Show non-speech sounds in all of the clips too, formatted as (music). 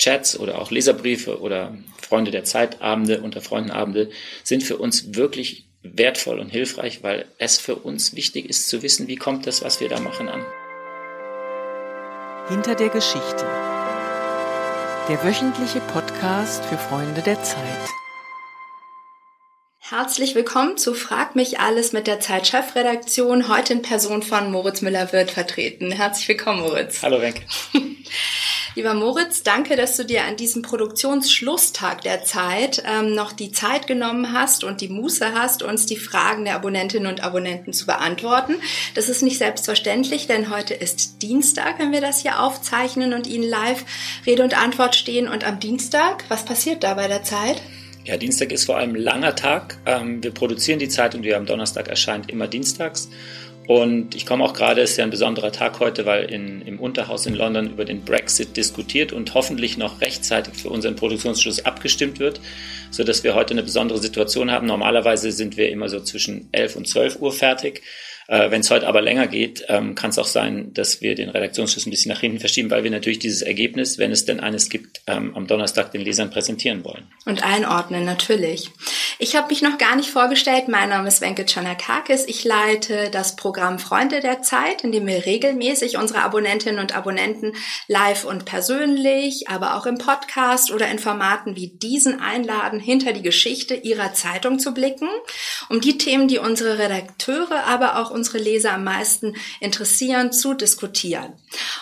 Chats oder auch Leserbriefe oder Freunde der Zeitabende unter Freundenabende sind für uns wirklich wertvoll und hilfreich, weil es für uns wichtig ist zu wissen, wie kommt das, was wir da machen, an. Hinter der Geschichte. Der wöchentliche Podcast für Freunde der Zeit. Herzlich willkommen zu Frag mich alles mit der Zeit-Chefredaktion, heute in Person von Moritz Müller-Wirth vertreten. Herzlich willkommen, Moritz. Hallo, Wenke. (laughs) Lieber Moritz, danke, dass du dir an diesem Produktionsschlusstag der Zeit ähm, noch die Zeit genommen hast und die Muße hast, uns die Fragen der Abonnentinnen und Abonnenten zu beantworten. Das ist nicht selbstverständlich, denn heute ist Dienstag, wenn wir das hier aufzeichnen und Ihnen live Rede und Antwort stehen. Und am Dienstag, was passiert da bei der Zeit? Ja, Dienstag ist vor allem ein langer Tag. Ähm, wir produzieren die Zeit und wir am Donnerstag erscheint immer dienstags. Und ich komme auch gerade, es ist ja ein besonderer Tag heute, weil in, im Unterhaus in London über den Brexit diskutiert und hoffentlich noch rechtzeitig für unseren Produktionsschluss abgestimmt wird, sodass wir heute eine besondere Situation haben. Normalerweise sind wir immer so zwischen 11 und 12 Uhr fertig. Äh, Wenn es heute aber länger geht, ähm, kann es auch sein, dass wir den Redaktionsschluss ein bisschen nach hinten verschieben, weil wir natürlich dieses Ergebnis, wenn es denn eines gibt, ähm, am Donnerstag den Lesern präsentieren wollen. Und einordnen, natürlich. Ich habe mich noch gar nicht vorgestellt. Mein Name ist Wenke Chanakakis. Ich leite das Programm Freunde der Zeit, in dem wir regelmäßig unsere Abonnentinnen und Abonnenten live und persönlich, aber auch im Podcast oder in Formaten wie diesen einladen, hinter die Geschichte ihrer Zeitung zu blicken, um die Themen, die unsere Redakteure, aber auch unsere Leser am meisten interessieren, zu diskutieren.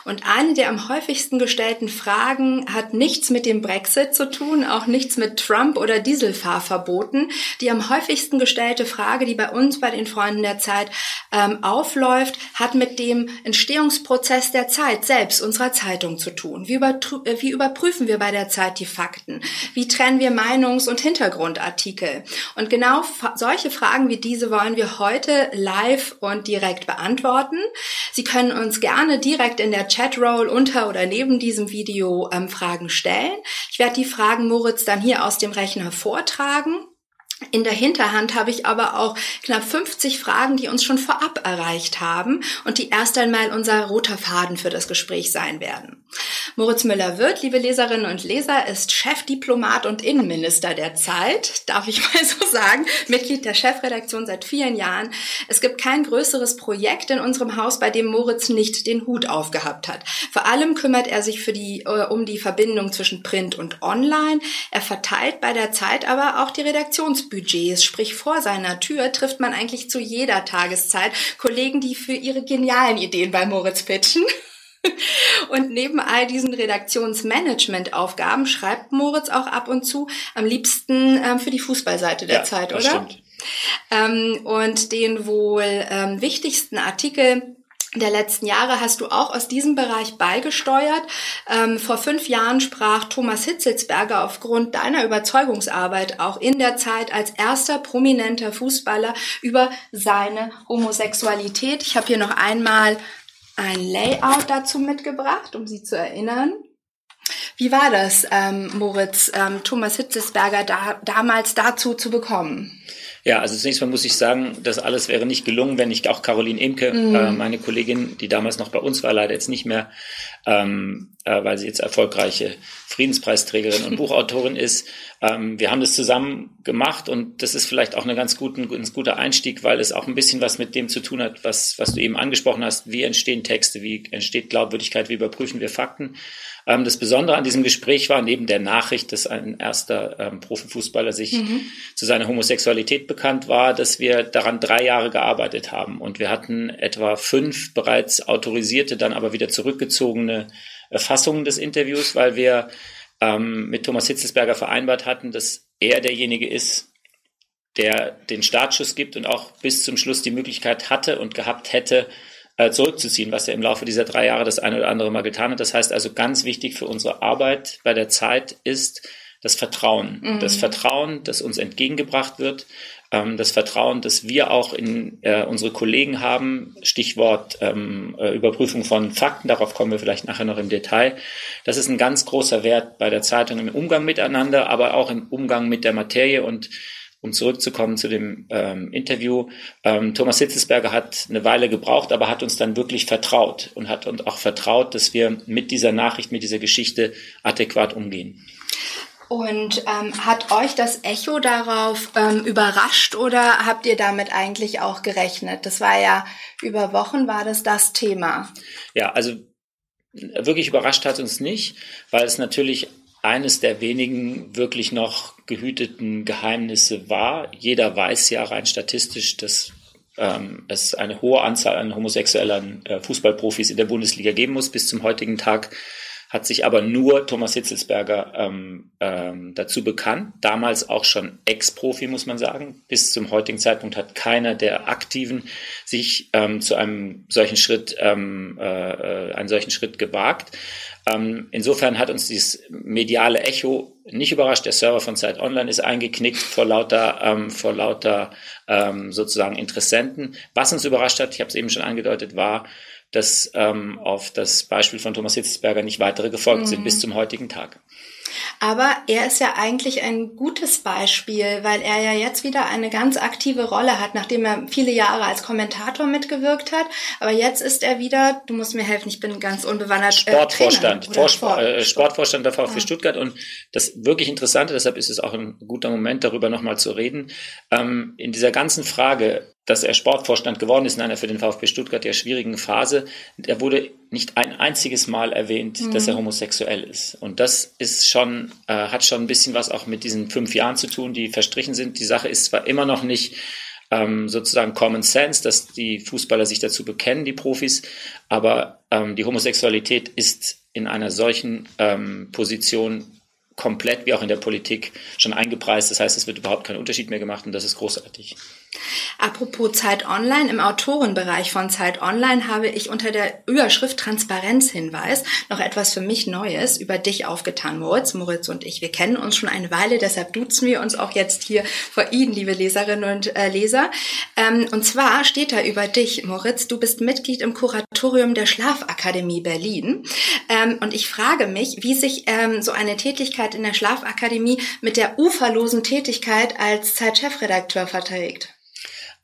Und eine der am häufigsten gestellten Fragen hat nichts mit dem Brexit zu tun, auch nichts mit Trump oder Dieselfahrverboten. Die am häufigsten gestellte Frage, die bei uns bei den Freunden der Zeit ähm, aufläuft, hat mit dem Entstehungsprozess der Zeit selbst, unserer Zeitung zu tun. Wie, äh, wie überprüfen wir bei der Zeit die Fakten? Wie trennen wir Meinungs- und Hintergrundartikel? Und genau solche Fragen wie diese wollen wir heute live und direkt beantworten. Sie können uns gerne direkt in der Chatroll unter oder neben diesem Video ähm, Fragen stellen. Ich werde die Fragen Moritz dann hier aus dem Rechner vortragen. In der Hinterhand habe ich aber auch knapp 50 Fragen, die uns schon vorab erreicht haben und die erst einmal unser roter Faden für das Gespräch sein werden. Moritz Müller-Wirth, liebe Leserinnen und Leser, ist Chefdiplomat und Innenminister der Zeit, darf ich (laughs) mal so sagen, Mitglied der Chefredaktion seit vielen Jahren. Es gibt kein größeres Projekt in unserem Haus, bei dem Moritz nicht den Hut aufgehabt hat. Vor allem kümmert er sich für die, äh, um die Verbindung zwischen Print und Online. Er verteilt bei der Zeit aber auch die Redaktionsbudgets, sprich vor seiner Tür trifft man eigentlich zu jeder Tageszeit Kollegen, die für ihre genialen Ideen bei Moritz pitchen. (laughs) Und neben all diesen Redaktionsmanagement-Aufgaben schreibt Moritz auch ab und zu am liebsten ähm, für die Fußballseite der Ja, Zeit, oder? stimmt. Ähm, und den wohl ähm, wichtigsten Artikel der letzten Jahre hast du auch aus diesem Bereich beigesteuert. Ähm, vor fünf Jahren sprach Thomas Hitzelsberger aufgrund deiner Überzeugungsarbeit auch in der Zeit als erster prominenter Fußballer über seine Homosexualität. Ich habe hier noch einmal ein Layout dazu mitgebracht, um Sie zu erinnern. Wie war das, ähm, Moritz, ähm, Thomas Hitzelsberger da, damals dazu zu bekommen? Ja, also zunächst mal muss ich sagen, das alles wäre nicht gelungen, wenn nicht auch Caroline Imke, Mhm. äh, meine Kollegin, die damals noch bei uns war, leider jetzt nicht mehr, ähm, äh, weil sie jetzt erfolgreiche Friedenspreisträgerin und (laughs) Buchautorin ist. Ähm, wir haben das zusammen gemacht und das ist vielleicht auch ein ganz, guten, ganz guter Einstieg, weil es auch ein bisschen was mit dem zu tun hat, was, was du eben angesprochen hast. Wie entstehen Texte? Wie entsteht Glaubwürdigkeit? Wie überprüfen wir Fakten? Ähm, das Besondere an diesem Gespräch war neben der Nachricht, dass ein erster ähm, Profifußballer sich zu seiner Homosexualität bekannt war, dass wir daran drei Jahre gearbeitet haben. Und wir hatten etwa fünf bereits autorisierte, dann aber wieder zurückgezogene äh, Fassungen des Interviews, weil wir ähm, mit Thomas Hitzelsberger vereinbart hatten, dass er derjenige ist, der den Startschuss gibt und auch bis zum Schluss die Möglichkeit hatte und gehabt hätte, äh, zurückzuziehen, was er im Laufe dieser drei Jahre das eine oder andere Mal getan hat. Das heißt also ganz wichtig für unsere Arbeit bei der Zeit ist das Vertrauen. Das Vertrauen, das uns entgegengebracht wird, ähm, das Vertrauen, das wir auch in äh, unsere Kollegen haben, Stichwort ähm, äh, Überprüfung von Fakten, darauf kommen wir vielleicht nachher noch im Detail. Das ist ein ganz großer Wert bei der Zeitung im Umgang miteinander, aber auch im Umgang mit der Materie und um zurückzukommen zu dem ähm, Interview, ähm, Thomas Hitzelsberger hat eine Weile gebraucht, aber hat uns dann wirklich vertraut und hat uns auch vertraut, dass wir mit dieser Nachricht, mit dieser Geschichte adäquat umgehen. Und ähm, hat euch das Echo darauf ähm, überrascht oder habt ihr damit eigentlich auch gerechnet? Das war ja über Wochen war das das Thema. Ja, also wirklich überrascht hat uns nicht, weil es natürlich eines der wenigen wirklich noch gehüteten Geheimnisse war. Jeder weiß ja rein statistisch, dass ähm, es eine hohe Anzahl an homosexuellen äh, Fußballprofis in der Bundesliga geben muss bis zum heutigen Tag hat sich aber nur Thomas Hitzelsberger ähm, ähm, dazu bekannt. Damals auch schon Ex-Profi, muss man sagen. Bis zum heutigen Zeitpunkt hat keiner der Aktiven sich ähm, zu einem solchen Schritt, ähm, äh, einen solchen Schritt gewagt. Ähm, insofern hat uns dieses mediale Echo nicht überrascht. Der Server von Zeit Online ist eingeknickt vor lauter, ähm, vor lauter ähm, sozusagen Interessenten. Was uns überrascht hat, ich habe es eben schon angedeutet, war, dass ähm, auf das Beispiel von Thomas Hitzelsberger nicht weitere gefolgt mhm. sind bis zum heutigen Tag. Aber er ist ja eigentlich ein gutes Beispiel, weil er ja jetzt wieder eine ganz aktive Rolle hat, nachdem er viele Jahre als Kommentator mitgewirkt hat. Aber jetzt ist er wieder, du musst mir helfen, ich bin ganz unbewandert. Äh, Sportvorstand, äh, Sport, äh, Sportvorstand der VfB ja. Stuttgart. Und das wirklich Interessante, deshalb ist es auch ein guter Moment, darüber nochmal zu reden. Ähm, in dieser ganzen Frage, dass er Sportvorstand geworden ist in einer für den VfB Stuttgart ja schwierigen Phase. Er wurde nicht ein einziges Mal erwähnt, mhm. dass er homosexuell ist. Und das ist schon, äh, hat schon ein bisschen was auch mit diesen fünf Jahren zu tun, die verstrichen sind. Die Sache ist zwar immer noch nicht ähm, sozusagen Common Sense, dass die Fußballer sich dazu bekennen, die Profis, aber ähm, die Homosexualität ist in einer solchen ähm, Position komplett wie auch in der Politik schon eingepreist. Das heißt, es wird überhaupt kein Unterschied mehr gemacht und das ist großartig. Apropos Zeit Online, im Autorenbereich von Zeit Online habe ich unter der Überschrift Transparenzhinweis noch etwas für mich Neues über dich aufgetan, Moritz. Moritz und ich, wir kennen uns schon eine Weile, deshalb duzen wir uns auch jetzt hier vor Ihnen, liebe Leserinnen und äh, Leser. Ähm, und zwar steht da über dich, Moritz, du bist Mitglied im Kuratorium der Schlafakademie Berlin. Ähm, und ich frage mich, wie sich ähm, so eine Tätigkeit in der Schlafakademie mit der uferlosen Tätigkeit als Zeitchefredakteur verträgt.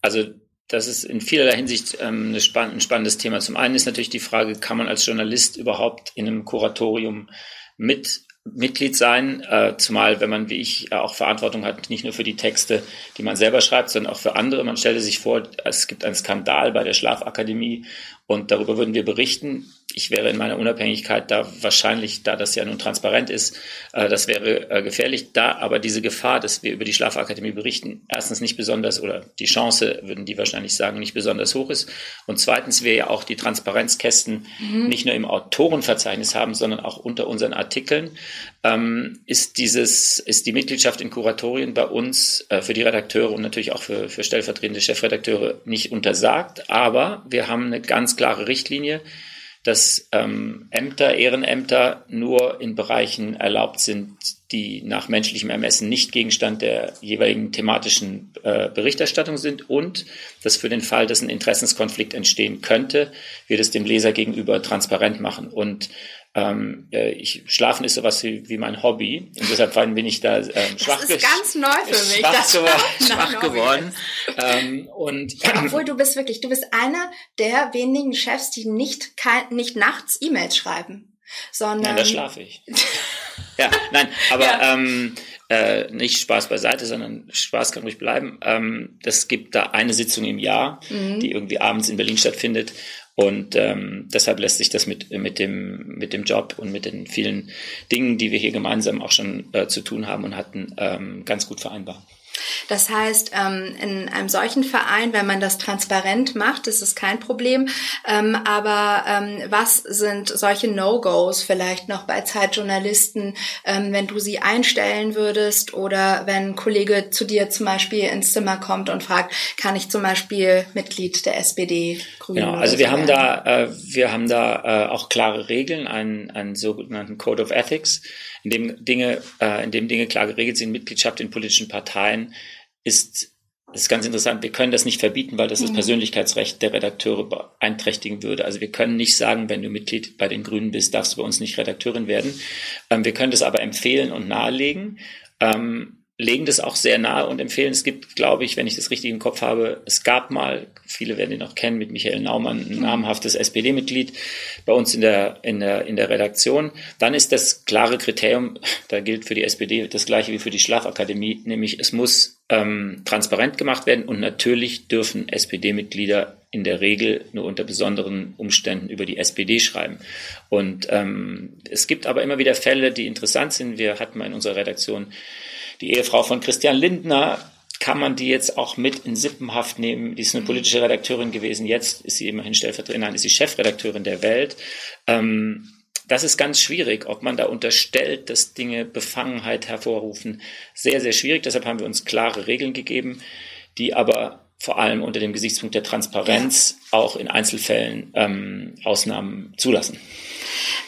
Also das ist in vielerlei Hinsicht ähm, spann ein spannendes Thema. Zum einen ist natürlich die Frage, kann man als Journalist überhaupt in einem Kuratorium mit Mitglied sein, äh, zumal wenn man wie ich äh, auch Verantwortung hat, nicht nur für die Texte, die man selber schreibt, sondern auch für andere. Man stellte sich vor, es gibt einen Skandal bei der Schlafakademie und darüber würden wir berichten. Ich wäre in meiner Unabhängigkeit da wahrscheinlich, da das ja nun transparent ist, äh, das wäre äh, gefährlich. Da aber diese Gefahr, dass wir über die Schlafakademie berichten, erstens nicht besonders oder die Chance, würden die wahrscheinlich sagen, nicht besonders hoch ist. Und zweitens wir ja auch die Transparenzkästen mhm. nicht nur im Autorenverzeichnis haben, sondern auch unter unseren Artikeln, ähm, ist dieses, ist die Mitgliedschaft in Kuratorien bei uns äh, für die Redakteure und natürlich auch für, für stellvertretende Chefredakteure nicht untersagt. Aber wir haben eine ganz klare Richtlinie, dass ähm, Ämter, Ehrenämter nur in Bereichen erlaubt sind, die nach menschlichem Ermessen nicht Gegenstand der jeweiligen thematischen äh, Berichterstattung sind und dass für den Fall, dass ein Interessenskonflikt entstehen könnte, wir das dem Leser gegenüber transparent machen. Und ähm, äh, ich, Schlafen ist sowas wie, wie mein Hobby und deshalb bin ich da ähm, schwach, das ist ganz neu für mich, (laughs) schwach, geworden, schwach geworden. Ähm, und Obwohl du bist wirklich, du bist einer der wenigen Chefs, die nicht, nicht nachts E-Mails schreiben, sondern... Nein, da schlafe ich. (laughs) ja, nein, aber ja. Ähm, äh, nicht Spaß beiseite, sondern Spaß kann ruhig bleiben. Ähm, das gibt da eine Sitzung im Jahr, mhm. die irgendwie abends in Berlin stattfindet und ähm, deshalb lässt sich das mit, mit, dem, mit dem Job und mit den vielen Dingen, die wir hier gemeinsam auch schon äh, zu tun haben und hatten, ähm, ganz gut vereinbaren. Das heißt, ähm, in einem solchen Verein, wenn man das transparent macht, ist es kein Problem. Ähm, aber ähm, was sind solche No-Gos vielleicht noch bei Zeitjournalisten, wenn du sie einstellen würdest oder wenn ein Kollege zu dir zum Beispiel ins Zimmer kommt und fragt, kann ich zum Beispiel Mitglied der SPD gründen? Genau, also wir haben da, äh, wir haben da äh, auch klare Regeln, einen, einen sogenannten Code of Ethics in dem Dinge, äh, in dem Dinge klar geregelt sind, Mitgliedschaft in politischen Parteien ist, ist ganz interessant. Wir können das nicht verbieten, weil das das mhm. Persönlichkeitsrecht der Redakteure beeinträchtigen würde. Also wir können nicht sagen, wenn du Mitglied bei den Grünen bist, darfst du bei uns nicht Redakteurin werden. Ähm, wir können das aber empfehlen und nahelegen. Ähm, legen das auch sehr nahe und empfehlen. Es gibt, glaube ich, wenn ich das richtig im Kopf habe, es gab mal, viele werden ihn noch kennen, mit Michael Naumann, ein namhaftes SPD-Mitglied bei uns in der, in, der, in der Redaktion. Dann ist das klare Kriterium, (laughs) da gilt für die SPD das gleiche wie für die Schlafakademie, nämlich es muss ähm, transparent gemacht werden und natürlich dürfen SPD-Mitglieder in der Regel nur unter besonderen Umständen über die SPD schreiben. Und ähm, es gibt aber immer wieder Fälle, die interessant sind. Wir hatten mal in unserer Redaktion die Ehefrau von Christian Lindner, kann man die jetzt auch mit in Sippenhaft nehmen. Die ist eine politische Redakteurin gewesen. Jetzt ist sie immerhin stellvertretend, nein, ist sie Chefredakteurin der Welt. Ähm, das ist ganz schwierig, ob man da unterstellt, dass Dinge Befangenheit hervorrufen. Sehr, sehr schwierig. Deshalb haben wir uns klare Regeln gegeben, die aber vor allem unter dem Gesichtspunkt der Transparenz auch in Einzelfällen ähm, Ausnahmen zulassen.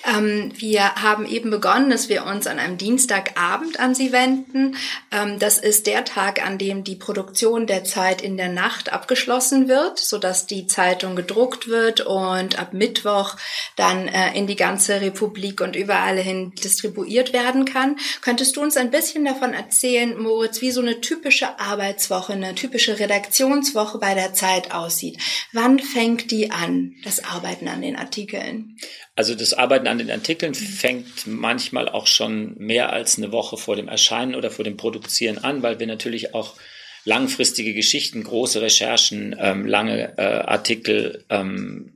Ähm, wir haben eben begonnen, dass wir uns an einem Dienstagabend an Sie wenden. Ähm, das ist der Tag, an dem die Produktion der Zeit in der Nacht abgeschlossen wird, sodass die Zeitung gedruckt wird und ab Mittwoch dann äh, in die ganze Republik und überall hin distribuiert werden kann. Könntest du uns ein bisschen davon erzählen, Moritz, wie so eine typische Arbeitswoche, eine typische Redaktionswoche bei der Zeit aussieht? Wann fängt die an, das Arbeiten an den Artikeln? Also das Arbeiten an den Artikeln fängt manchmal auch schon mehr als eine Woche vor dem Erscheinen oder vor dem Produzieren an, weil wir natürlich auch langfristige Geschichten, große Recherchen, ähm, lange äh, Artikel ähm,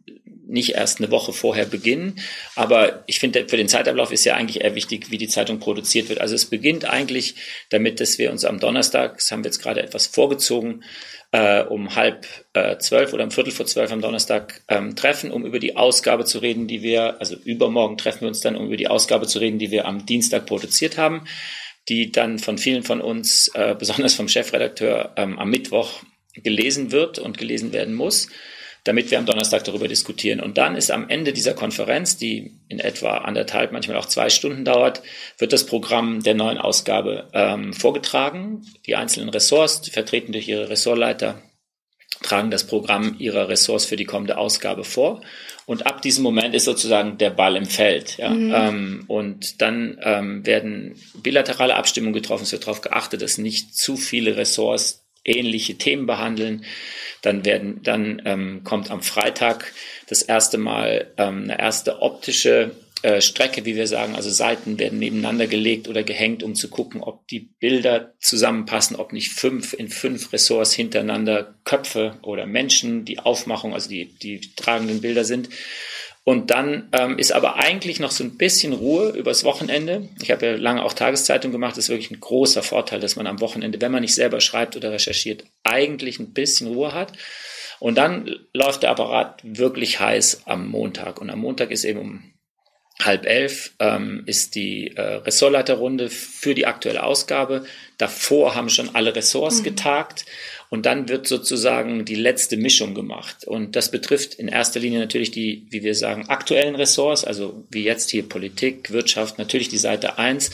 nicht erst eine Woche vorher beginnen. Aber ich finde, für den Zeitablauf ist ja eigentlich eher wichtig, wie die Zeitung produziert wird. Also es beginnt eigentlich damit, dass wir uns am Donnerstag, das haben wir jetzt gerade etwas vorgezogen, äh, um halb äh, zwölf oder um Viertel vor zwölf am Donnerstag ähm, treffen, um über die Ausgabe zu reden, die wir, also übermorgen treffen wir uns dann, um über die Ausgabe zu reden, die wir am Dienstag produziert haben, die dann von vielen von uns, äh, besonders vom Chefredakteur, ähm, am Mittwoch gelesen wird und gelesen werden muss damit wir am Donnerstag darüber diskutieren. Und dann ist am Ende dieser Konferenz, die in etwa anderthalb, manchmal auch zwei Stunden dauert, wird das Programm der neuen Ausgabe ähm, vorgetragen. Die einzelnen Ressorts, vertreten durch ihre Ressortleiter, tragen das Programm ihrer Ressorts für die kommende Ausgabe vor. Und ab diesem Moment ist sozusagen der Ball im Feld. Ja? Mhm. Ähm, und dann ähm, werden bilaterale Abstimmungen getroffen. Es wird darauf geachtet, dass nicht zu viele Ressorts ähnliche Themen behandeln. Dann werden, dann ähm, kommt am Freitag das erste Mal ähm, eine erste optische äh, Strecke, wie wir sagen, also Seiten werden nebeneinander gelegt oder gehängt, um zu gucken, ob die Bilder zusammenpassen, ob nicht fünf in fünf Ressorts hintereinander Köpfe oder Menschen die Aufmachung, also die, die tragenden Bilder sind. Und dann ähm, ist aber eigentlich noch so ein bisschen Ruhe übers Wochenende. Ich habe ja lange auch Tageszeitung gemacht. Das ist wirklich ein großer Vorteil, dass man am Wochenende, wenn man nicht selber schreibt oder recherchiert, eigentlich ein bisschen Ruhe hat. Und dann läuft der Apparat wirklich heiß am Montag. Und am Montag ist eben um halb elf ähm, ist die äh, Ressortleiterrunde für die aktuelle Ausgabe. Davor haben schon alle Ressorts mhm. getagt und dann wird sozusagen die letzte Mischung gemacht. Und das betrifft in erster Linie natürlich die, wie wir sagen, aktuellen Ressorts, also wie jetzt hier Politik, Wirtschaft, natürlich die Seite eins.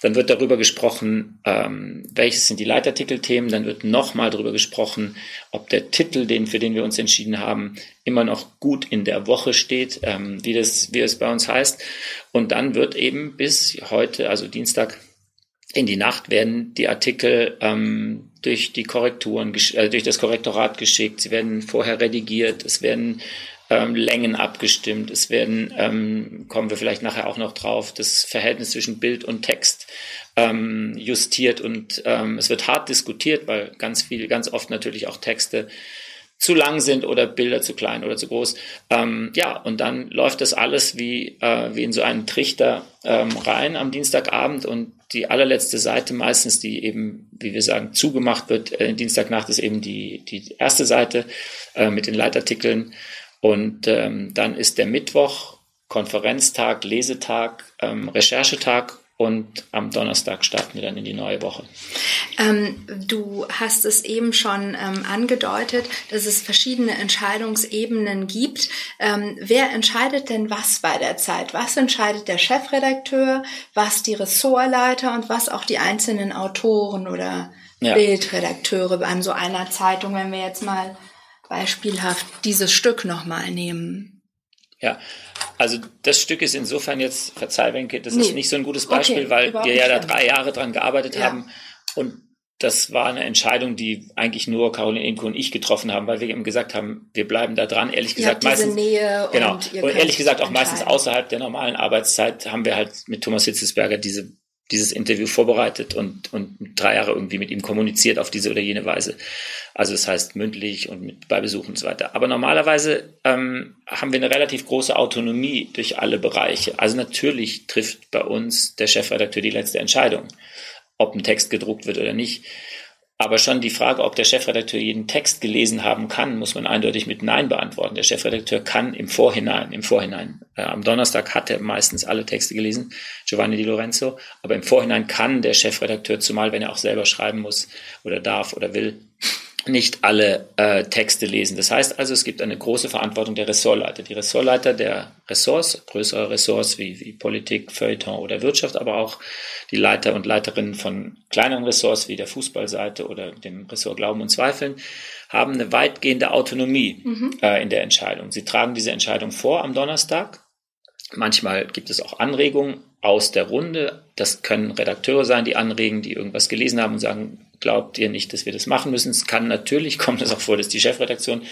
Dann wird darüber gesprochen, ähm, welches sind die Leitartikelthemen. Dann wird nochmal darüber gesprochen, ob der Titel, den, für den wir uns entschieden haben, immer noch gut in der Woche steht, ähm, wie, das, wie es bei uns heißt. Und dann wird eben bis heute, also Dienstag, in die Nacht werden die Artikel ähm, durch die Korrekturen, äh, durch das Korrektorat geschickt. Sie werden vorher redigiert. Es werden ähm, Längen abgestimmt. Es werden, ähm, kommen wir vielleicht nachher auch noch drauf, das Verhältnis zwischen Bild und Text ähm, justiert und ähm, es wird hart diskutiert, weil ganz viel, ganz oft natürlich auch Texte zu lang sind oder Bilder zu klein oder zu groß. Ähm, ja, und dann läuft das alles wie, äh, wie in so einen Trichter ähm, rein am Dienstagabend und die allerletzte Seite meistens, die eben, wie wir sagen, zugemacht wird, äh, Dienstagnacht ist eben die, die erste Seite äh, mit den Leitartikeln und ähm, dann ist der Mittwoch Konferenztag, Lesetag, ähm, Recherchetag und am Donnerstag starten wir dann in die neue Woche. Ähm, du hast es eben schon ähm, angedeutet, dass es verschiedene Entscheidungsebenen gibt. Ähm, wer entscheidet denn was bei der Zeit? Was entscheidet der Chefredakteur, was die Ressortleiter und was auch die einzelnen Autoren oder ja. Bildredakteure an so einer Zeitung, wenn wir jetzt mal beispielhaft dieses Stück nochmal nehmen? Ja, also das Stück ist insofern jetzt, verzeih Wenke, das nee. ist nicht so ein gutes Beispiel, okay, weil wir ja da drei Jahre dran gearbeitet ja. haben Und das war eine Entscheidung, die eigentlich nur Caroline Inko und ich getroffen haben, weil wir eben gesagt haben, wir bleiben da dran. Ehrlich gesagt, meistens. Nähe genau. Und, und ehrlich gesagt, auch meistens außerhalb der normalen Arbeitszeit haben wir halt mit Thomas Hitzesberger diese, dieses Interview vorbereitet und, und drei Jahre irgendwie mit ihm kommuniziert auf diese oder jene Weise. Also das heißt mündlich und mit, bei Besuchen und so weiter. Aber normalerweise ähm, haben wir eine relativ große Autonomie durch alle Bereiche. Also natürlich trifft bei uns der Chefredakteur die letzte Entscheidung ob ein Text gedruckt wird oder nicht. Aber schon die Frage, ob der Chefredakteur jeden Text gelesen haben kann, muss man eindeutig mit Nein beantworten. Der Chefredakteur kann im Vorhinein, im Vorhinein, äh, am Donnerstag hat er meistens alle Texte gelesen, Giovanni Di Lorenzo, aber im Vorhinein kann der Chefredakteur, zumal wenn er auch selber schreiben muss oder darf oder will, nicht alle äh, Texte lesen. Das heißt also, es gibt eine große Verantwortung der Ressortleiter. Die Ressortleiter der Ressorts, größere Ressorts wie, wie Politik, Feuilleton oder Wirtschaft, aber auch die Leiter und Leiterinnen von kleineren Ressorts wie der Fußballseite oder dem Ressort Glauben und Zweifeln, haben eine weitgehende Autonomie mhm. äh, in der Entscheidung. Sie tragen diese Entscheidung vor am Donnerstag. Manchmal gibt es auch Anregungen aus der Runde. Das können Redakteure sein, die anregen, die irgendwas gelesen haben und sagen, glaubt ihr nicht, dass wir das machen müssen. Es kann natürlich, (laughs) kommt es auch vor, dass die Chefredaktion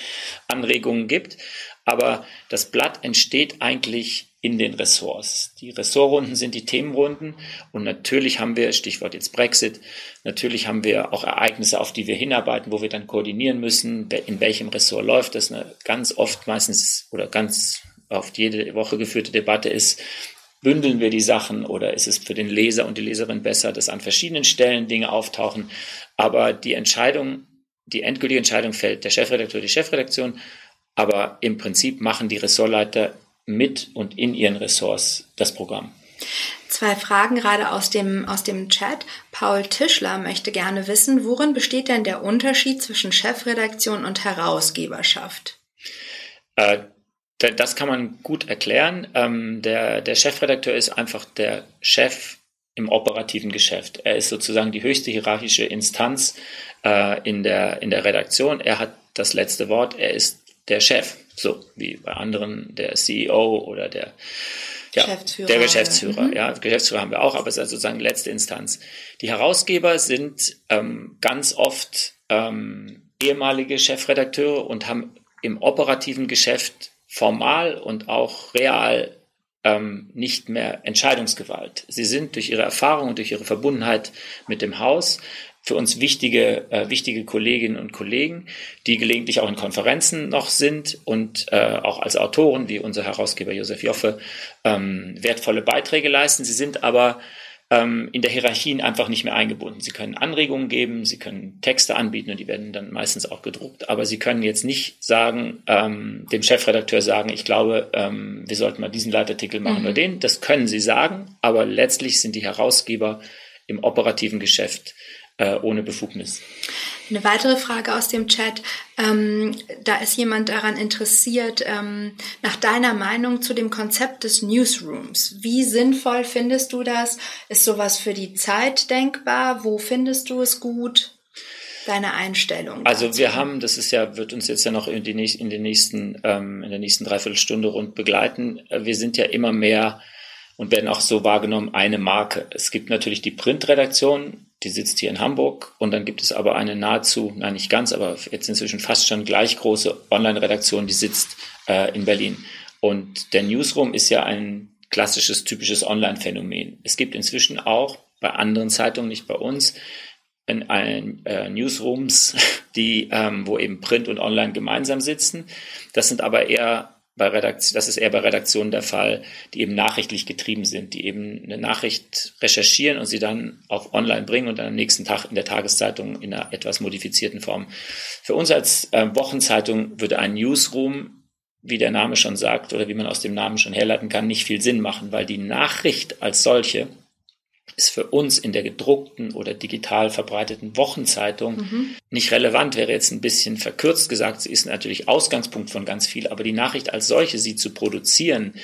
Anregungen gibt, aber das Blatt entsteht eigentlich in den Ressorts. Die Ressortrunden sind die Themenrunden und natürlich haben wir, Stichwort jetzt Brexit, natürlich haben wir auch Ereignisse, auf die wir hinarbeiten, wo wir dann koordinieren müssen, in welchem Ressort läuft das. Eine ganz oft meistens oder ganz oft jede Woche geführte Debatte ist, bündeln wir die Sachen oder ist es für den Leser und die Leserin besser, dass an verschiedenen Stellen Dinge auftauchen. Aber die Entscheidung, die endgültige Entscheidung fällt der Chefredakteur, die Chefredaktion. Aber im Prinzip machen die Ressortleiter mit und in ihren Ressorts das Programm. Zwei Fragen gerade aus dem, aus dem Chat. Paul Tischler möchte gerne wissen, worin besteht denn der Unterschied zwischen Chefredaktion und Herausgeberschaft? Äh, das kann man gut erklären. Ähm, der, der Chefredakteur ist einfach der Chef im operativen Geschäft. Er ist sozusagen die höchste hierarchische Instanz äh, in, der, in der Redaktion. Er hat das letzte Wort. Er ist der Chef. So wie bei anderen der CEO oder der, ja, Geschäftsführer. Der Geschäftsführer, mhm. ja. Geschäftsführer haben wir auch, aber es ist sozusagen letzte Instanz. Die Herausgeber sind ähm, ganz oft ähm, ehemalige Chefredakteure und haben im operativen Geschäft formal und auch real ähm, nicht mehr Entscheidungsgewalt. Sie sind durch ihre Erfahrung und durch ihre Verbundenheit mit dem Haus für uns wichtige, äh, wichtige Kolleginnen und Kollegen, die gelegentlich auch in Konferenzen noch sind und äh, auch als Autoren, wie unser Herausgeber Josef Joffe, ähm, wertvolle Beiträge leisten. Sie sind aber ähm, in der Hierarchien einfach nicht mehr eingebunden. Sie können Anregungen geben, sie können Texte anbieten und die werden dann meistens auch gedruckt. Aber sie können jetzt nicht sagen, ähm, dem Chefredakteur sagen, ich glaube, ähm, wir sollten mal diesen Leitartikel machen mhm. oder den. Das können sie sagen, aber letztlich sind die Herausgeber im operativen Geschäft äh, ohne Befugnis. Eine weitere Frage aus dem Chat. Ähm, da ist jemand daran interessiert, ähm, nach deiner Meinung zu dem Konzept des Newsrooms. Wie sinnvoll findest du das? Ist sowas für die Zeit denkbar? Wo findest du es gut? Deine Einstellung. Also dazu? wir haben, das ist ja, wird uns jetzt ja noch in, die, in den nächsten, ähm, in der nächsten Dreiviertelstunde rund begleiten. Wir sind ja immer mehr und werden auch so wahrgenommen eine Marke. Es gibt natürlich die Printredaktion, die sitzt hier in Hamburg und dann gibt es aber eine nahezu, nein nicht ganz, aber jetzt inzwischen fast schon gleich große Online-Redaktion, die sitzt äh, in Berlin. Und der Newsroom ist ja ein klassisches, typisches Online-Phänomen. Es gibt inzwischen auch bei anderen Zeitungen, nicht bei uns, in allen äh, Newsrooms, (laughs) die, ähm, wo eben Print und Online gemeinsam sitzen. Das sind aber eher bei Redaktion, das ist eher bei Redaktionen der Fall, die eben nachrichtlich getrieben sind, die eben eine Nachricht recherchieren und sie dann auf online bringen und dann am nächsten Tag in der Tageszeitung in einer etwas modifizierten Form. Für uns als äh, Wochenzeitung würde ein Newsroom, wie der Name schon sagt oder wie man aus dem Namen schon herleiten kann, nicht viel Sinn machen, weil die Nachricht als solche ist für uns in der gedruckten oder digital verbreiteten Wochenzeitung mhm. nicht relevant, wäre jetzt ein bisschen verkürzt gesagt. Sie ist natürlich Ausgangspunkt von ganz viel, aber die Nachricht als solche, sie zu produzieren,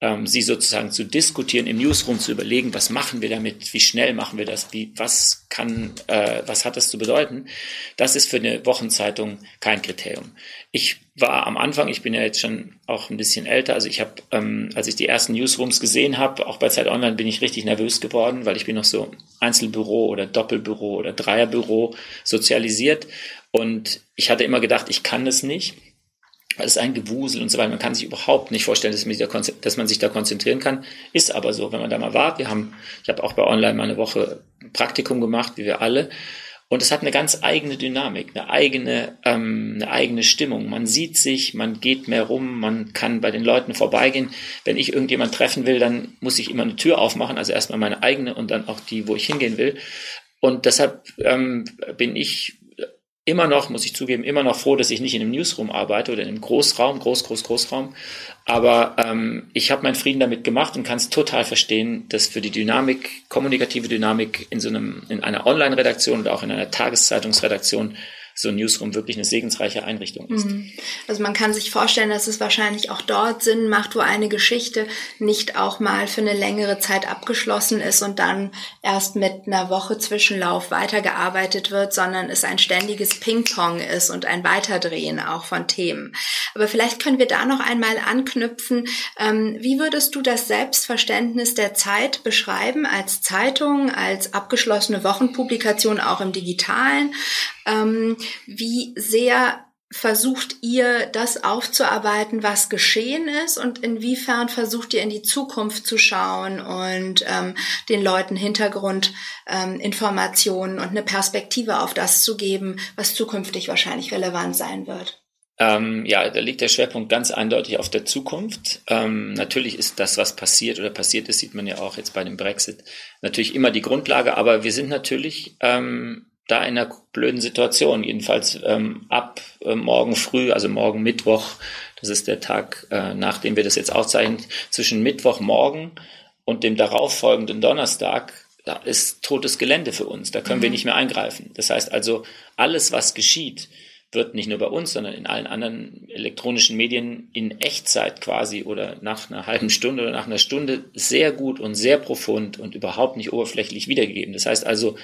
ähm, sie sozusagen zu diskutieren, im Newsroom zu überlegen, was machen wir damit, wie schnell machen wir das, wie, was kann, äh, was hat das zu bedeuten, das ist für eine Wochenzeitung kein Kriterium. Ich war am Anfang, ich bin ja jetzt schon auch ein bisschen älter, also ich habe, ähm, als ich die ersten Newsrooms gesehen habe, auch bei Zeit Online bin ich richtig nervös geworden, weil ich bin noch so Einzelbüro oder Doppelbüro oder Dreierbüro sozialisiert und ich hatte immer gedacht, ich kann das nicht es ist ein Gewusel und so weiter. Man kann sich überhaupt nicht vorstellen, dass man, sich da, konzentrieren kann. Ist aber so, wenn man da mal war. Wir haben, ich habe auch bei Online mal eine Woche Praktikum gemacht, wie wir alle. Und es hat eine ganz eigene Dynamik, eine eigene, ähm, eine eigene Stimmung. Man sieht sich, man geht mehr rum, man kann bei den Leuten vorbeigehen. Wenn ich irgendjemand treffen will, dann muss ich immer eine Tür aufmachen, also erstmal meine eigene und dann auch die, wo ich hingehen will. Und deshalb ähm, bin ich immer noch, muss ich zugeben, immer noch froh, dass ich nicht in einem Newsroom arbeite oder in einem Großraum, Groß, Groß, Großraum. Aber ähm, ich habe meinen Frieden damit gemacht und kann es total verstehen, dass für die Dynamik, kommunikative Dynamik in so einem, in einer Online-Redaktion oder auch in einer Tageszeitungsredaktion so ein Newsroom wirklich eine segensreiche Einrichtung ist. Mhm. Also man kann sich vorstellen, dass es wahrscheinlich auch dort Sinn macht, wo eine Geschichte nicht auch mal für eine längere Zeit abgeschlossen ist und dann erst mit einer Woche Zwischenlauf weitergearbeitet wird, sondern es ein ständiges Ping-Pong ist und ein Weiterdrehen auch von Themen. Aber vielleicht können wir da noch einmal anknüpfen. Ähm, wie würdest du das Selbstverständnis der Zeit beschreiben als Zeitung, als abgeschlossene Wochenpublikation auch im digitalen? Ähm, wie sehr versucht ihr das aufzuarbeiten, was geschehen ist und inwiefern versucht ihr in die Zukunft zu schauen und ähm, den Leuten Hintergrundinformationen ähm, und eine Perspektive auf das zu geben, was zukünftig wahrscheinlich relevant sein wird? Ähm, ja, da liegt der Schwerpunkt ganz eindeutig auf der Zukunft. Ähm, natürlich ist das, was passiert oder passiert ist, sieht man ja auch jetzt bei dem Brexit, natürlich immer die Grundlage, aber wir sind natürlich ähm, da in einer blöden Situation. Jedenfalls ähm, ab äh, morgen früh, also morgen Mittwoch, das ist der Tag, äh, nachdem wir das jetzt aufzeichnen, zwischen Mittwochmorgen und dem darauffolgenden Donnerstag, da ist totes Gelände für uns. Da können mhm. wir nicht mehr eingreifen. Das heißt also, alles, was geschieht, wird nicht nur bei uns, sondern in allen anderen elektronischen Medien in Echtzeit quasi oder nach einer halben Stunde oder nach einer Stunde sehr gut und sehr profund und überhaupt nicht oberflächlich wiedergegeben. Das heißt also,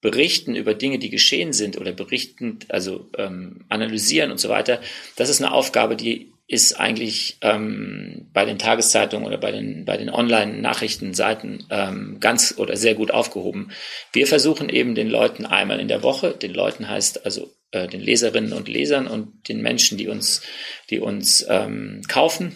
berichten über Dinge, die geschehen sind oder berichten, also ähm, analysieren und so weiter, das ist eine Aufgabe, die ist eigentlich ähm, bei den Tageszeitungen oder bei den, bei den Online-Nachrichtenseiten ähm, ganz oder sehr gut aufgehoben. Wir versuchen eben den Leuten einmal in der Woche, den Leuten heißt also äh, den Leserinnen und Lesern und den Menschen, die uns, die uns ähm, kaufen,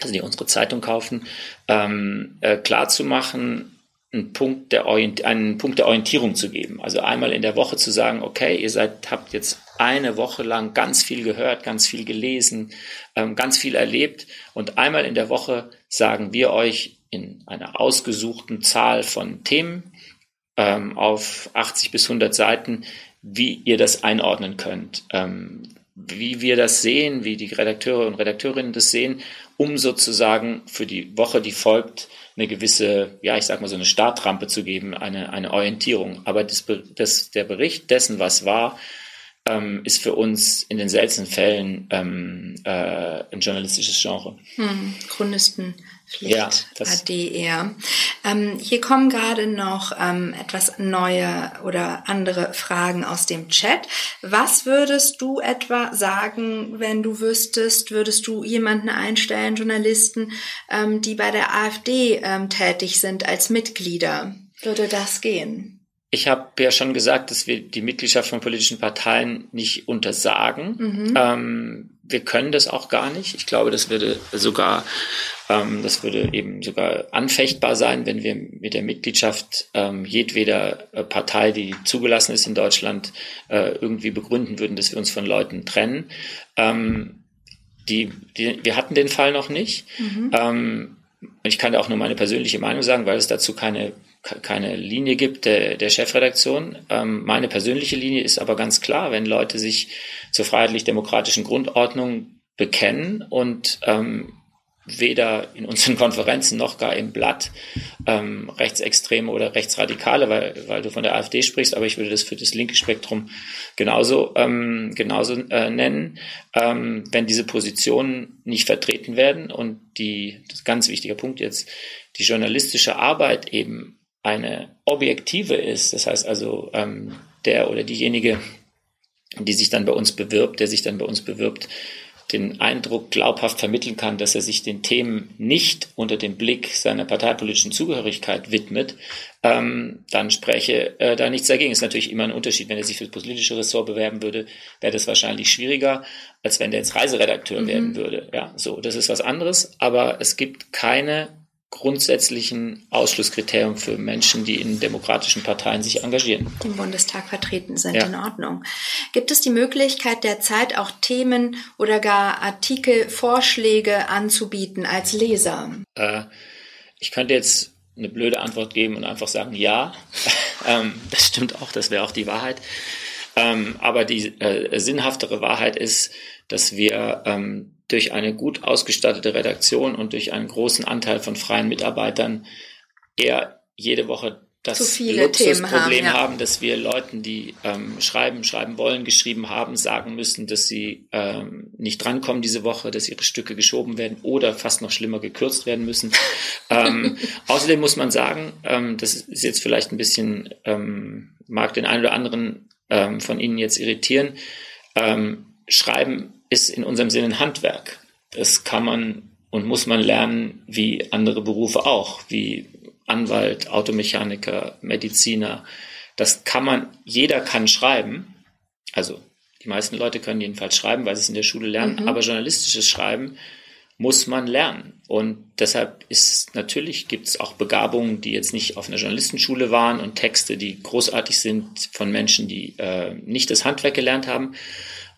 also die unsere Zeitung kaufen, ähm, äh, klar zu machen, einen Punkt, der einen Punkt der Orientierung zu geben. Also einmal in der Woche zu sagen, okay, ihr seid, habt jetzt eine Woche lang ganz viel gehört, ganz viel gelesen, ähm, ganz viel erlebt und einmal in der Woche sagen wir euch in einer ausgesuchten Zahl von Themen ähm, auf 80 bis 100 Seiten, wie ihr das einordnen könnt, ähm, wie wir das sehen, wie die Redakteure und Redakteurinnen das sehen, um sozusagen für die Woche, die folgt, eine gewisse, ja, ich sag mal so eine Startrampe zu geben, eine, eine Orientierung. Aber das, das, der Bericht dessen, was war, ähm, ist für uns in den seltensten Fällen ähm, äh, ein journalistisches Genre. Hm, Chronisten. Ja, ADR. Ähm, hier kommen gerade noch ähm, etwas neue oder andere Fragen aus dem Chat. Was würdest du etwa sagen, wenn du wüsstest, würdest du jemanden einstellen, Journalisten, ähm, die bei der AfD ähm, tätig sind als Mitglieder? Würde das gehen? Ich habe ja schon gesagt, dass wir die Mitgliedschaft von politischen Parteien nicht untersagen. Mhm. Ähm, wir können das auch gar nicht. Ich glaube, das würde sogar, ähm, das würde eben sogar anfechtbar sein, wenn wir mit der Mitgliedschaft ähm, jedweder äh, Partei, die zugelassen ist in Deutschland, äh, irgendwie begründen würden, dass wir uns von Leuten trennen. Ähm, die, die, wir hatten den Fall noch nicht. Mhm. Ähm, ich kann da auch nur meine persönliche Meinung sagen, weil es dazu keine keine Linie gibt der, der Chefredaktion. Ähm, meine persönliche Linie ist aber ganz klar, wenn Leute sich zur freiheitlich-demokratischen Grundordnung bekennen und ähm, weder in unseren (laughs) Konferenzen noch gar im Blatt ähm, Rechtsextreme oder Rechtsradikale, weil, weil du von der AfD sprichst, aber ich würde das für das linke Spektrum genauso, ähm, genauso äh, nennen. Ähm, wenn diese Positionen nicht vertreten werden und die, das ist ein ganz wichtiger Punkt jetzt, die journalistische Arbeit eben eine objektive ist, das heißt also ähm, der oder diejenige, die sich dann bei uns bewirbt, der sich dann bei uns bewirbt, den Eindruck glaubhaft vermitteln kann, dass er sich den Themen nicht unter dem Blick seiner parteipolitischen Zugehörigkeit widmet, ähm, dann spreche äh, da nichts dagegen. Ist natürlich immer ein Unterschied. Wenn er sich für das politische Ressort bewerben würde, wäre das wahrscheinlich schwieriger, als wenn der jetzt Reiseredakteur mhm. werden würde. Ja, so, das ist was anderes. Aber es gibt keine grundsätzlichen Ausschlusskriterium für Menschen, die in demokratischen Parteien sich engagieren. Im Bundestag vertreten sind, ja. in Ordnung. Gibt es die Möglichkeit derzeit auch Themen oder gar Artikel, Vorschläge anzubieten als Leser? Äh, ich könnte jetzt eine blöde Antwort geben und einfach sagen, ja, (laughs) ähm, das stimmt auch, das wäre auch die Wahrheit. Ähm, aber die äh, sinnhaftere Wahrheit ist, dass wir ähm, durch eine gut ausgestattete Redaktion und durch einen großen Anteil von freien Mitarbeitern eher jede Woche das Luxusproblem haben, ja. haben, dass wir Leuten, die ähm, schreiben, schreiben wollen, geschrieben haben, sagen müssen, dass sie ähm, nicht drankommen diese Woche, dass ihre Stücke geschoben werden oder fast noch schlimmer gekürzt werden müssen. (laughs) ähm, außerdem muss man sagen, ähm, das ist jetzt vielleicht ein bisschen, ähm, mag den einen oder anderen ähm, von Ihnen jetzt irritieren, ähm, Schreiben ist in unserem Sinne ein Handwerk. Das kann man und muss man lernen wie andere Berufe auch, wie Anwalt, Automechaniker, Mediziner. Das kann man, jeder kann schreiben. Also die meisten Leute können jedenfalls schreiben, weil sie es in der Schule lernen, mhm. aber journalistisches Schreiben muss man lernen. Und deshalb ist natürlich, gibt es auch Begabungen, die jetzt nicht auf einer Journalistenschule waren und Texte, die großartig sind von Menschen, die äh, nicht das Handwerk gelernt haben.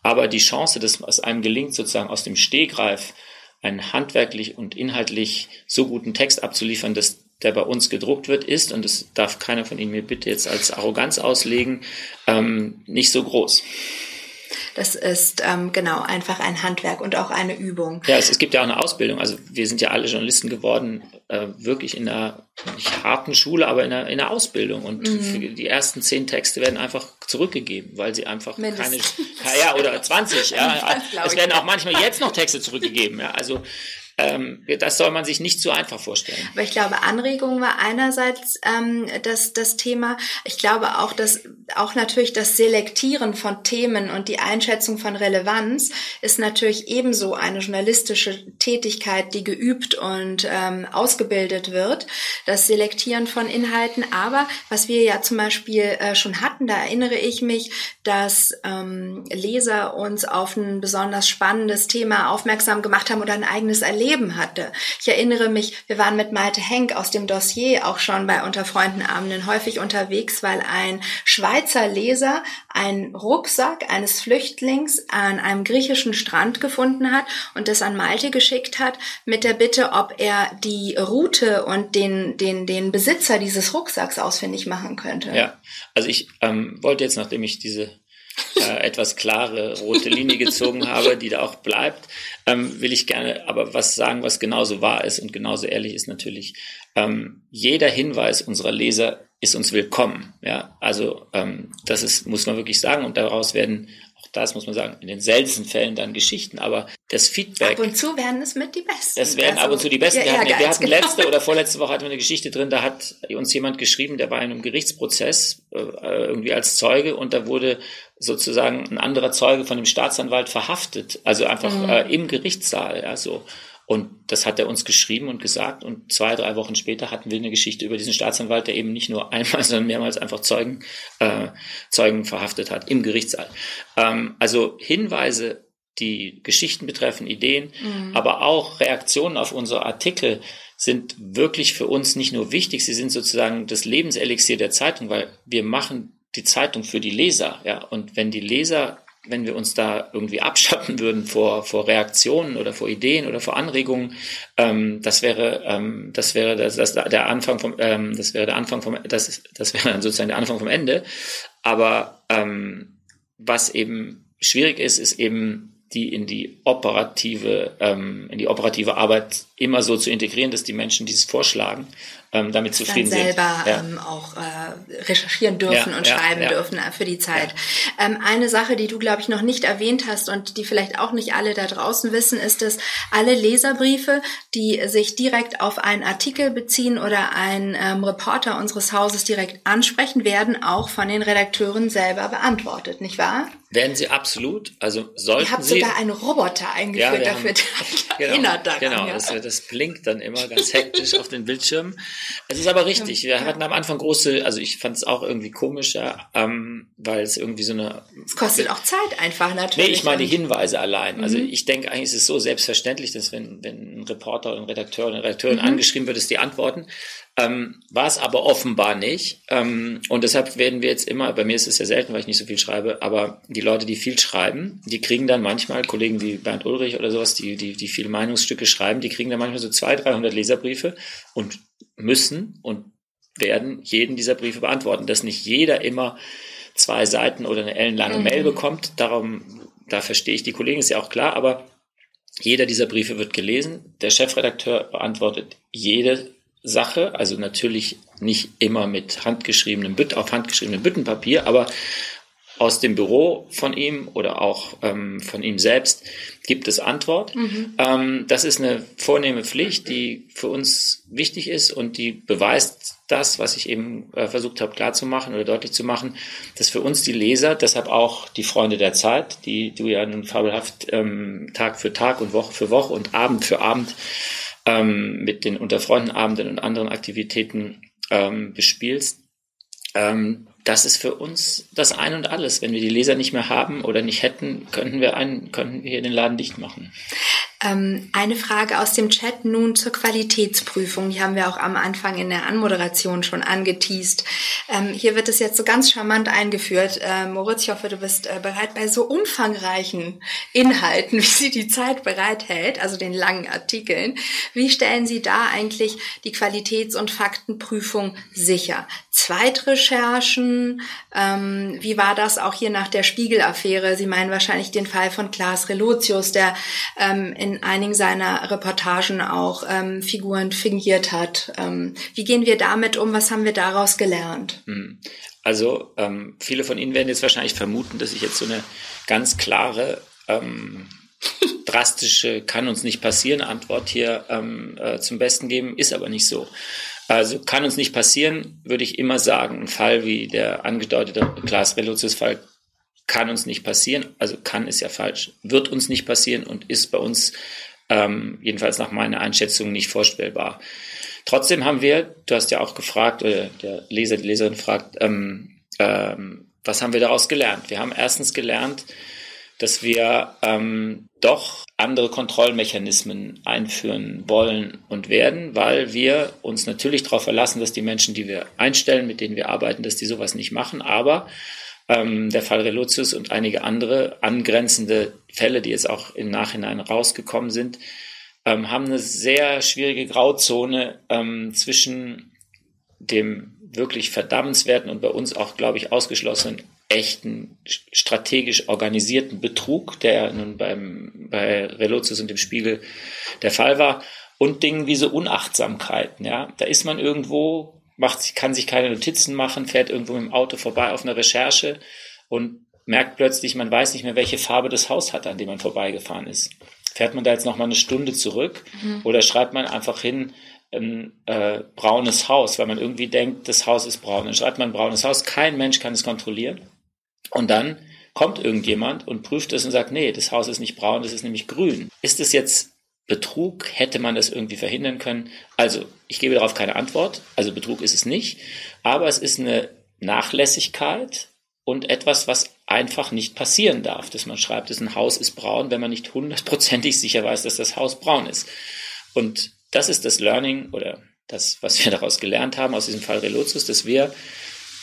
Aber die Chance, dass es einem gelingt, sozusagen aus dem Stehgreif einen handwerklich und inhaltlich so guten Text abzuliefern, dass der bei uns gedruckt wird, ist, und das darf keiner von Ihnen mir bitte jetzt als Arroganz auslegen, ähm, nicht so groß. Das ist ähm, genau einfach ein Handwerk und auch eine Übung. Ja, es, es gibt ja auch eine Ausbildung. Also wir sind ja alle Journalisten geworden, äh, wirklich in einer nicht harten Schule, aber in einer, in einer Ausbildung. Und mhm. die ersten zehn Texte werden einfach zurückgegeben, weil sie einfach Mindestens. keine, ja, oder 20, (laughs) ja. Es werden auch manchmal jetzt noch Texte zurückgegeben, ja. Also ähm, das soll man sich nicht zu einfach vorstellen. Aber ich glaube, Anregung war einerseits ähm, das, das Thema. Ich glaube auch, dass auch natürlich das Selektieren von Themen und die Einschätzung von Relevanz ist natürlich ebenso eine journalistische Tätigkeit, die geübt und ähm, ausgebildet wird. Das Selektieren von Inhalten. Aber was wir ja zum Beispiel äh, schon hatten, da erinnere ich mich, dass ähm, Leser uns auf ein besonders spannendes Thema aufmerksam gemacht haben oder ein eigenes Erlebnis Leben hatte. Ich erinnere mich, wir waren mit Malte Henk aus dem Dossier auch schon bei Unterfreundenabenden häufig unterwegs, weil ein Schweizer Leser einen Rucksack eines Flüchtlings an einem griechischen Strand gefunden hat und das an Malte geschickt hat mit der Bitte, ob er die Route und den, den, den Besitzer dieses Rucksacks ausfindig machen könnte. Ja, also ich ähm, wollte jetzt, nachdem ich diese äh, etwas klare rote Linie gezogen (laughs) habe, die da auch bleibt, ähm, will ich gerne aber was sagen, was genauso wahr ist und genauso ehrlich ist natürlich. Ähm, jeder Hinweis unserer Leser ist uns willkommen. Ja, also ähm, das ist, muss man wirklich sagen und daraus werden das muss man sagen, in den seltensten Fällen dann Geschichten, aber das Feedback. Ab und zu werden es mit die Besten. Das werden also, ab und zu die Besten. Ja, wir hatten, wir hatten letzte oder vorletzte Woche hatten wir eine Geschichte drin, da hat uns jemand geschrieben, der war in einem Gerichtsprozess äh, irgendwie als Zeuge und da wurde sozusagen ein anderer Zeuge von dem Staatsanwalt verhaftet, also einfach mhm. äh, im Gerichtssaal, ja, so. Und das hat er uns geschrieben und gesagt. Und zwei, drei Wochen später hatten wir eine Geschichte über diesen Staatsanwalt, der eben nicht nur einmal, (laughs) sondern mehrmals einfach Zeugen, äh, Zeugen verhaftet hat im Gerichtssaal. Ähm, also Hinweise, die Geschichten betreffen, Ideen, mhm. aber auch Reaktionen auf unsere Artikel sind wirklich für uns nicht nur wichtig, sie sind sozusagen das Lebenselixier der Zeitung, weil wir machen die Zeitung für die Leser, ja. Und wenn die Leser wenn wir uns da irgendwie abschotten würden vor, vor Reaktionen oder vor Ideen oder vor Anregungen, ähm, das wäre, ähm, das wäre das, das, der Anfang vom, ähm, das wäre der Anfang vom, das, das wäre dann sozusagen der Anfang vom Ende. Aber ähm, was eben schwierig ist, ist eben die in die operative, ähm, in die operative Arbeit immer so zu integrieren, dass die Menschen dieses vorschlagen, ähm, damit zufrieden dann selber sind. Ja. ähm, auch äh, recherchieren dürfen und schreiben dürfen äh, für die Zeit. Ähm, eine Sache, die du, glaube ich, noch nicht erwähnt hast und die vielleicht auch nicht alle da draußen wissen, ist, dass alle Leserbriefe, die sich direkt auf einen Artikel beziehen oder einen ähm, Reporter unseres Hauses direkt ansprechen, werden auch von den Redakteuren selber beantwortet, nicht wahr? Werden sie absolut, also sollten Ihr habt sie... sogar einen Roboter eingeführt wir dafür, haben- (laughs) der erinnert daran. Genau, ja. das, das blinkt dann immer ganz hektisch auf den Bildschirmen. Es ist aber richtig. Wir hatten am Anfang große, also ich fand es auch irgendwie komisch, ja, ähm, weil es irgendwie so eine. Es kostet auch Zeit einfach Nee, natürlich. ich meine die Hinweise allein. Also Mhm. ich denke eigentlich ist es so selbstverständlich, dass wenn, wenn ein Reporter oder ein Redakteur oder eine Redakteurin Mhm. angeschrieben wird, dass die antworten. Ähm, war es aber offenbar nicht. Ähm, und deshalb werden wir jetzt immer, bei mir ist es ja selten, weil ich nicht so viel schreibe, aber die Leute, die viel schreiben, die kriegen dann manchmal, Kollegen wie Bernd Ulrich oder sowas, die, die, die viele Meinungsstücke schreiben, die kriegen dann manchmal so 200, 300 Leserbriefe und müssen und werden jeden dieser Briefe beantworten. Dass nicht jeder immer zwei Seiten oder eine ellenlange Mhm. Mail bekommt, darum, da verstehe ich die Kollegen, ist ja auch klar, aber jeder dieser Briefe wird gelesen. Der Chefredakteur beantwortet jede Sache, also natürlich nicht immer mit handgeschriebenem Büt auf handgeschriebenem Büttenpapier, aber aus dem Büro von ihm oder auch ähm, von ihm selbst gibt es Antwort. Ähm, das ist eine vornehme Pflicht, die für uns wichtig ist und die beweist das, was ich eben äh, versucht habe klarzumachen oder deutlich zu machen, dass für uns die Leser, deshalb auch die Freunde der Zeit, die du ja nun fabelhaft ähm, Tag für Tag und Woche für Woche und Abend für Abend ähm, mit den Unterfreundenabenden und anderen Aktivitäten ähm, bespielst, ähm, das ist für uns das Ein und Alles. Wenn wir die Leser nicht mehr haben oder nicht hätten, könnten wir einen, könnten wir hier den Laden dicht machen. Ähm, eine Frage aus dem Chat nun zur Qualitätsprüfung. Die haben wir auch am Anfang in der Anmoderation schon angeteased. Ähm, hier wird es jetzt so ganz charmant eingeführt. Äh, Moritz, ich hoffe, du bist äh, bereit bei so umfangreichen Inhalten, (laughs) wie sie die Zeit bereithält, also den langen Artikeln. Wie stellen Sie da eigentlich die Qualitäts- und Faktenprüfung sicher? Zweitrecherchen, ähm, wie war das auch hier nach der Spiegel-Affäre? Sie meinen wahrscheinlich den Fall von Klaas Relotius, der ähm, in einigen seiner Reportagen auch ähm, Figuren fingiert hat. Ähm, wie gehen wir damit um? Was haben wir daraus gelernt? Hm. Also ähm, viele von Ihnen werden jetzt wahrscheinlich vermuten, dass ich jetzt so eine ganz klare, ähm, (laughs) drastische, kann uns nicht passieren Antwort hier ähm, äh, zum Besten geben, ist aber nicht so. Also kann uns nicht passieren, würde ich immer sagen. Ein Fall wie der angedeutete Klaas Relotius-Fall kann uns nicht passieren. Also kann ist ja falsch, wird uns nicht passieren und ist bei uns ähm, jedenfalls nach meiner Einschätzung nicht vorstellbar. Trotzdem haben wir, du hast ja auch gefragt, oder der Leser, die Leserin fragt, ähm, ähm, was haben wir daraus gelernt? Wir haben erstens gelernt, dass wir ähm, doch andere Kontrollmechanismen einführen wollen und werden, weil wir uns natürlich darauf verlassen, dass die Menschen, die wir einstellen, mit denen wir arbeiten, dass die sowas nicht machen. Aber ähm, der Fall Relotius und einige andere angrenzende Fälle, die jetzt auch im Nachhinein rausgekommen sind, ähm, haben eine sehr schwierige Grauzone ähm, zwischen dem wirklich verdammenswerten und bei uns auch, glaube ich, ausgeschlossenen echten, strategisch organisierten Betrug, der nun beim, bei Relotius und dem Spiegel der Fall war, und Dingen wie so Unachtsamkeiten, ja. Da ist man irgendwo, macht, kann sich keine Notizen machen, fährt irgendwo mit dem Auto vorbei auf einer Recherche und merkt plötzlich, man weiß nicht mehr, welche Farbe das Haus hat, an dem man vorbeigefahren ist. Fährt man da jetzt noch mal eine Stunde zurück oder schreibt man einfach hin, ein äh, braunes Haus, weil man irgendwie denkt, das Haus ist braun. Dann schreibt man ein braunes Haus, kein Mensch kann es kontrollieren. Und dann kommt irgendjemand und prüft es und sagt, nee, das Haus ist nicht braun, das ist nämlich grün. Ist es jetzt Betrug? Hätte man das irgendwie verhindern können? Also, ich gebe darauf keine Antwort. Also Betrug ist es nicht. Aber es ist eine Nachlässigkeit und etwas, was einfach nicht passieren darf, dass man schreibt, dass ein Haus ist braun, wenn man nicht hundertprozentig sicher weiß, dass das Haus braun ist. Und das ist das Learning oder das, was wir (laughs) daraus gelernt haben aus diesem Fall Relotius, dass wir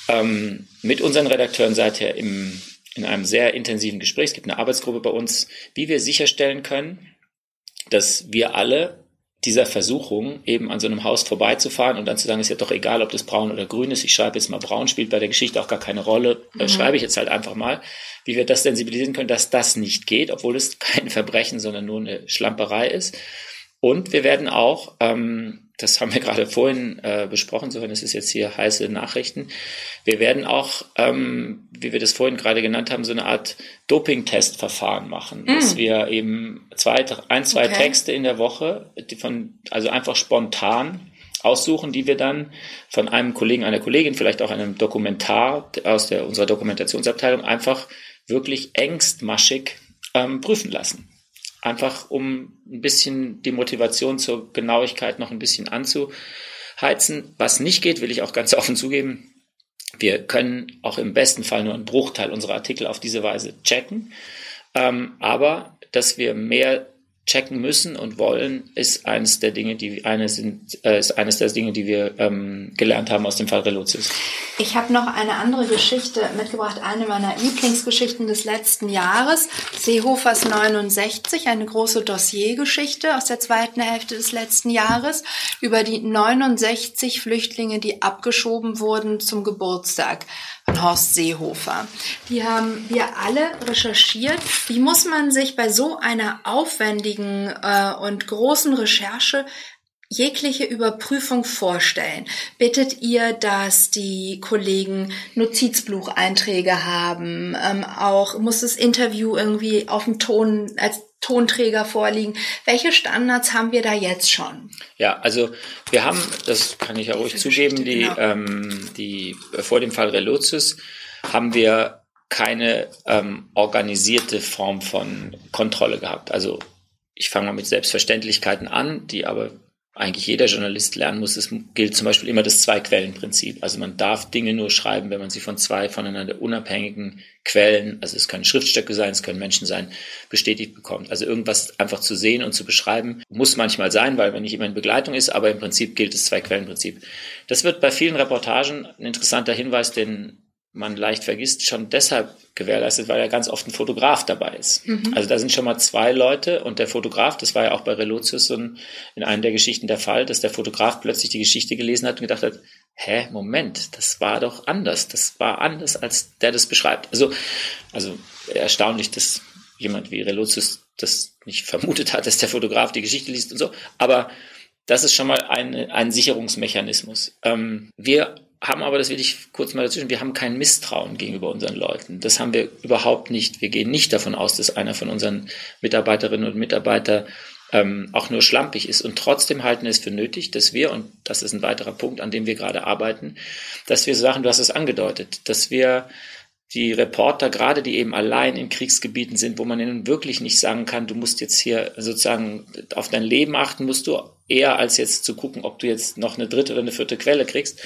ähm, mit unseren Redakteuren seither im, in einem sehr intensiven Gespräch, es gibt eine Arbeitsgruppe bei uns, wie wir sicherstellen können, dass wir alle dieser Versuchung, eben an so einem Haus vorbeizufahren und dann zu sagen, ist ja doch egal, ob das braun oder grün ist, ich schreibe jetzt mal braun, spielt bei der Geschichte auch gar keine Rolle, mhm. schreibe ich jetzt halt einfach mal, wie wir das sensibilisieren können, dass das nicht geht, obwohl es (laughs) kein Verbrechen, sondern nur eine Schlamperei ist. Und wir werden auch, ähm, das haben wir gerade vorhin äh, besprochen, sofern es ist jetzt hier heiße Nachrichten, wir werden auch, ähm, wie wir das vorhin gerade genannt haben, so eine Art Doping-Testverfahren machen, mm. dass wir eben zwei, ein, zwei okay. Texte in der Woche, die von, also einfach spontan aussuchen, die wir dann von einem Kollegen, einer Kollegin, vielleicht auch einem Dokumentar aus der, unserer Dokumentationsabteilung einfach wirklich engstmaschig ähm, prüfen lassen. Einfach um ein bisschen die Motivation zur Genauigkeit noch ein bisschen anzuheizen. Was nicht geht, will ich auch ganz (laughs) offen zugeben. Wir können auch im besten Fall nur einen Bruchteil unserer Artikel auf diese Weise checken. Ähm, aber dass wir mehr checken müssen und wollen, ist eines der Dinge, die eine sind, äh, ist eines der Dinge, die wir ähm, gelernt haben aus dem Fall Relotius. Ich habe noch eine andere Geschichte mitgebracht, eine meiner Lieblingsgeschichten des letzten Jahres, Seehofers 69, eine große Dossiergeschichte aus der zweiten Hälfte des letzten Jahres über die 69 Flüchtlinge, die abgeschoben wurden zum Geburtstag Horst Seehofer. Die haben wir alle recherchiert. Wie muss man sich bei so einer aufwendigen äh, und großen Recherche jegliche Überprüfung vorstellen? Bittet ihr, dass die Kollegen Notizbucheinträge haben? Ähm, auch muss das Interview irgendwie auf dem Ton als Tonträger vorliegen. Welche Standards haben wir da jetzt schon? Ja, also wir haben, das kann ich ja ruhig zugeben, die, genau. ähm, die vor dem Fall Relotius haben wir keine ähm, organisierte Form von Kontrolle gehabt. Also ich fange mal mit Selbstverständlichkeiten an, die aber eigentlich jeder Journalist lernen muss. Es gilt zum Beispiel immer das Zwei-Quellen-Prinzip. Also man darf Dinge nur schreiben, wenn man sie von zwei voneinander unabhängigen Quellen, also es können Schriftstücke sein, es können Menschen sein, bestätigt bekommt. Also irgendwas einfach zu sehen und zu beschreiben, muss manchmal sein, weil wenn nicht immer in Begleitung ist, aber im Prinzip gilt das Zwei-Quellen-Prinzip. Das wird bei vielen Reportagen ein interessanter Hinweis, den man leicht vergisst, schon deshalb gewährleistet, weil ja ganz oft ein Fotograf dabei ist. Mhm. Also da sind schon mal zwei Leute und der Fotograf, das war ja auch bei Relotius so in einer der Geschichten der Fall, dass der Fotograf plötzlich die Geschichte gelesen hat und gedacht hat, hä, Moment, das war doch anders, das war anders, als der das beschreibt. Also, also erstaunlich, dass jemand wie Relotius das nicht vermutet hat, dass der Fotograf die Geschichte liest und so, aber das ist schon mal ein, ein Sicherungsmechanismus. Ähm, wir haben aber, das will ich kurz mal dazwischen, wir haben kein Misstrauen gegenüber unseren Leuten. Das haben wir überhaupt nicht. Wir gehen nicht davon aus, dass einer von unseren Mitarbeiterinnen und Mitarbeitern ähm, auch nur schlampig ist. Und trotzdem halten es für nötig, dass wir, und das ist ein weiterer Punkt, an dem wir gerade arbeiten, dass wir Sachen, du hast es angedeutet, dass wir die Reporter, gerade die eben allein in Kriegsgebieten sind, wo man ihnen wirklich nicht sagen kann, du musst jetzt hier sozusagen auf dein Leben achten, musst du eher als jetzt zu gucken, ob du jetzt noch eine dritte oder eine vierte Quelle kriegst,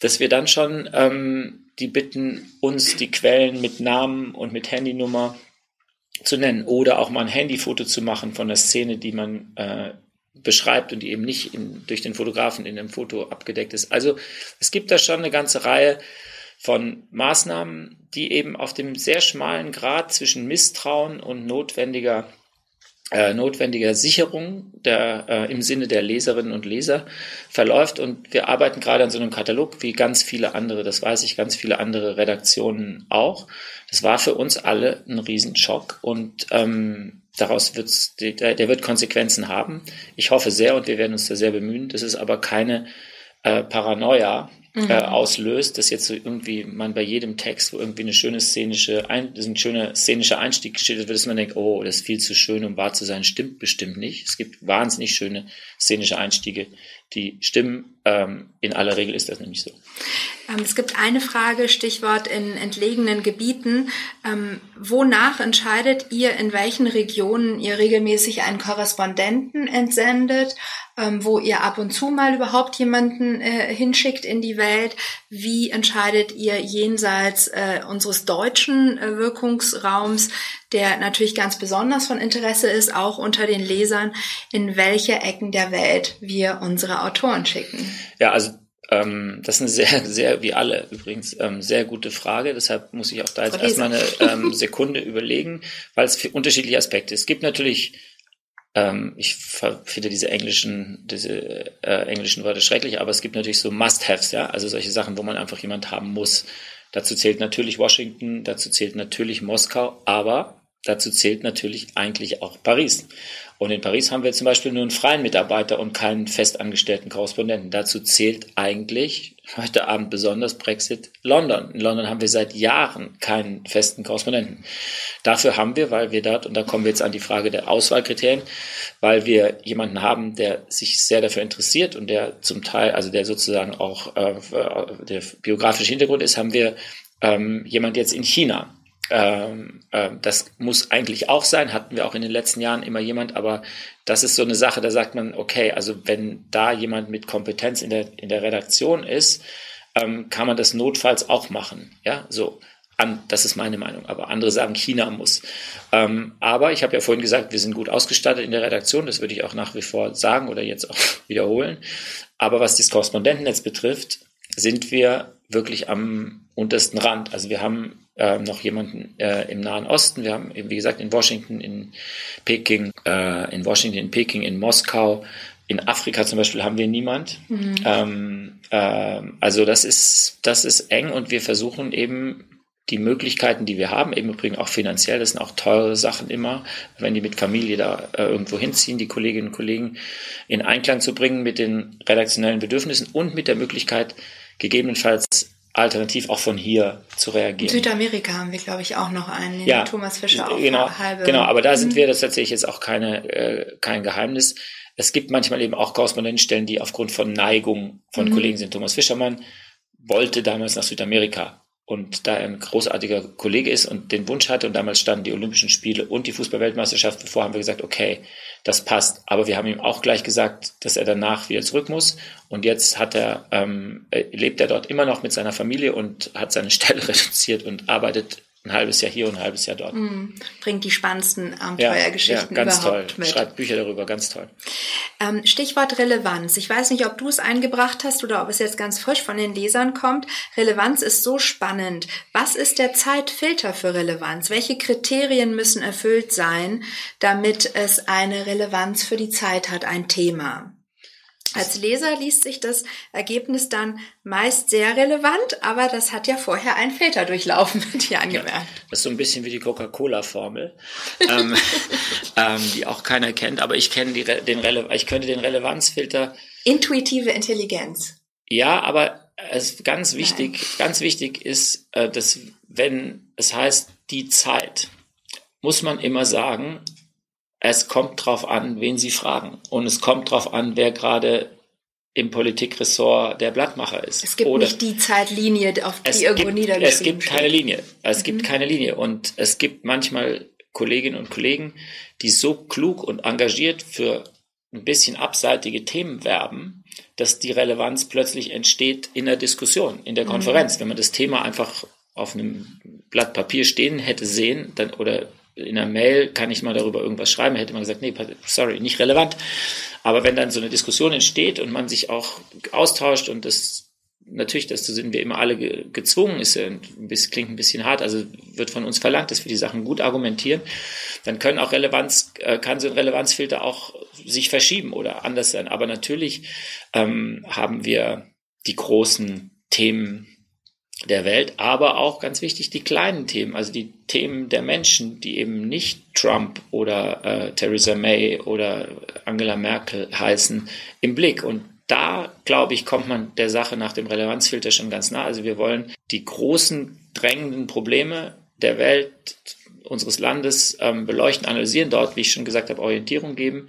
dass wir dann schon ähm, die bitten, uns die Quellen mit Namen und mit Handynummer zu nennen oder auch mal ein Handyfoto zu machen von der Szene, die man äh, beschreibt und die eben nicht in, durch den Fotografen in dem Foto abgedeckt ist. Also es gibt da schon eine ganze Reihe von Maßnahmen, die eben auf dem sehr schmalen Grad zwischen Misstrauen und notwendiger äh, notwendiger Sicherung der, äh, im Sinne der Leserinnen und Leser verläuft. Und wir arbeiten gerade an so einem Katalog wie ganz viele andere, das weiß ich, ganz viele andere Redaktionen auch. Das war für uns alle ein Riesenschock und ähm, daraus wird's, der, der wird Konsequenzen haben. Ich hoffe sehr und wir werden uns da sehr bemühen. Das ist aber keine äh, Paranoia, mhm. äh, auslöst, dass jetzt so irgendwie man bei jedem Text, wo irgendwie eine schöne szenische, ein, ein schöner szenischer Einstieg geschildert wird, dass man denkt, oh, das ist viel zu schön, um wahr zu sein, stimmt bestimmt nicht. Es gibt wahnsinnig schöne szenische Einstiege, die stimmen. Ähm, in aller Regel ist das nämlich so. Ähm, es gibt eine Frage, Stichwort in entlegenen Gebieten. Ähm, wonach entscheidet ihr, in welchen Regionen ihr regelmäßig einen Korrespondenten entsendet, wo ihr ab und zu mal überhaupt jemanden äh, hinschickt in die Welt? Wie entscheidet ihr jenseits äh, unseres deutschen äh, Wirkungsraums, der natürlich ganz besonders von Interesse ist, auch unter den Lesern, in welche Ecken der Welt wir unsere Autoren schicken? Ja, also ähm, das ist eine sehr, sehr, wie alle übrigens, ähm, sehr gute Frage. Deshalb muss ich auch da jetzt erstmal eine ähm, (laughs) Sekunde überlegen, weil es unterschiedliche Aspekte. Es gibt natürlich, ähm, ich finde diese englischen, diese äh, englischen Wörter schrecklich, aber es gibt natürlich so Must-Haves, ja, also solche Sachen, wo man einfach jemand haben muss. Dazu zählt natürlich Washington, dazu zählt natürlich Moskau, aber dazu zählt natürlich eigentlich auch Paris. Und in Paris haben wir zum Beispiel nur einen freien Mitarbeiter und keinen festangestellten Korrespondenten. Dazu zählt eigentlich heute Abend besonders Brexit London. In London haben wir seit Jahren keinen festen Korrespondenten. Dafür haben wir, weil wir dort, und da kommen wir jetzt an die Frage der Auswahlkriterien, weil wir jemanden haben, der sich sehr dafür interessiert und der zum Teil, also der sozusagen auch äh, der biografische Hintergrund ist, haben wir ähm, jemand jetzt in China ähm, äh, das muss eigentlich auch sein, hatten wir auch in den letzten Jahren immer jemand, aber das ist so eine Sache, da sagt man, okay, also wenn da jemand mit Kompetenz in der, in der Redaktion ist, ähm, kann man das notfalls auch machen. Ja, so. An, das ist meine Meinung, aber andere sagen, China muss. Ähm, aber ich habe ja vorhin gesagt, wir sind gut ausgestattet in der Redaktion, das würde ich auch nach wie vor sagen oder jetzt auch (laughs) wiederholen. Aber was das Korrespondentennetz betrifft, sind wir wirklich am untersten Rand. Also wir haben äh, noch jemanden äh, im Nahen Osten. Wir haben eben, wie gesagt, in Washington, in Peking, äh, in Washington, in Peking, in Moskau, in Afrika zum Beispiel haben wir niemand. Mhm. Ähm, äh, also das ist, das ist eng und wir versuchen eben die Möglichkeiten, die wir haben, eben übrigens auch finanziell, das sind auch teure Sachen immer, wenn die mit Familie da äh, irgendwo hinziehen, die Kolleginnen und Kollegen in Einklang zu bringen mit den redaktionellen Bedürfnissen und mit der Möglichkeit, gegebenenfalls alternativ auch von hier zu reagieren. In Südamerika haben wir, glaube ich, auch noch einen, ja, Thomas Fischer auch genau, halbe. Genau, aber da sind mhm. wir, das tatsächlich jetzt auch keine, äh, kein Geheimnis. Es gibt manchmal eben auch Korrespondentenstellen, die aufgrund von Neigung von mhm. Kollegen sind. Thomas Fischermann wollte damals nach Südamerika und da er ein großartiger Kollege ist und den Wunsch hatte und damals standen die Olympischen Spiele und die Fußballweltmeisterschaft bevor, haben wir gesagt, okay, das passt. Aber wir haben ihm auch gleich gesagt, dass er danach wieder zurück muss. Und jetzt hat er, ähm, lebt er dort immer noch mit seiner Familie und hat seine Stelle (laughs) reduziert und arbeitet ein halbes Jahr hier und ein halbes Jahr dort. Mm, bringt die spannendsten Abenteuergeschichten ja, ja, ganz überhaupt toll. mit. Schreibt Bücher darüber, ganz toll. Ähm, Stichwort Relevanz. Ich weiß nicht, ob du es eingebracht hast oder ob es jetzt ganz frisch von den Lesern kommt. Relevanz ist so spannend. Was ist der Zeitfilter für Relevanz? Welche Kriterien müssen erfüllt sein, damit es eine Relevanz für die Zeit hat, ein Thema? Als Leser liest sich das Ergebnis dann meist sehr relevant, aber das hat ja vorher einen Filter durchlaufen, (laughs) wird hier angemerkt. Ja, das ist so ein bisschen wie die Coca-Cola-Formel, ähm, (laughs) ähm, die auch keiner kennt, aber ich kenne die, den Rele ich könnte den Relevanzfilter. Intuitive Intelligenz. Ja, aber es ganz wichtig, Nein. ganz wichtig ist, äh, dass wenn es heißt die Zeit, muss man immer sagen, es kommt drauf an, wen Sie fragen. Und es kommt drauf an, wer gerade im Politikressort der Blattmacher ist. Es gibt Oder nicht die Zeitlinie, auf die irgendwo gibt, niedergeschrieben Es gibt keine Linie. Es mhm. gibt keine Linie. Und es gibt manchmal Kolleginnen und Kollegen, die so klug und engagiert für ein bisschen abseitige Themen werben, dass die Relevanz plötzlich entsteht in der Diskussion, in der mhm. Konferenz. Mhm. Wenn man das Thema einfach auf einem Blatt Papier stehen hätte sehen, dann oder in einer Mail kann ich mal darüber irgendwas schreiben, hätte man gesagt, nee, sorry, nicht relevant. Aber wenn dann so eine Diskussion entsteht und man sich auch austauscht und das natürlich, dazu sind wir immer alle gezwungen, ist bisschen, klingt ein bisschen hart, also wird von uns verlangt, dass wir die Sachen gut argumentieren, dann können auch Relevanz, äh, kann so ein Relevanzfilter auch sich verschieben oder anders sein. Aber natürlich ähm, haben wir die großen Themen der Welt, aber auch ganz wichtig die kleinen Themen, also die Themen der Menschen, die eben nicht Trump oder äh, Theresa May oder Angela Merkel heißen, im Blick. Und da, glaube ich, kommt man der Sache nach dem Relevanzfilter schon ganz nah. Also wir wollen die großen, drängenden Probleme der Welt, unseres Landes ähm, beleuchten, analysieren, dort, wie ich schon gesagt habe, Orientierung geben.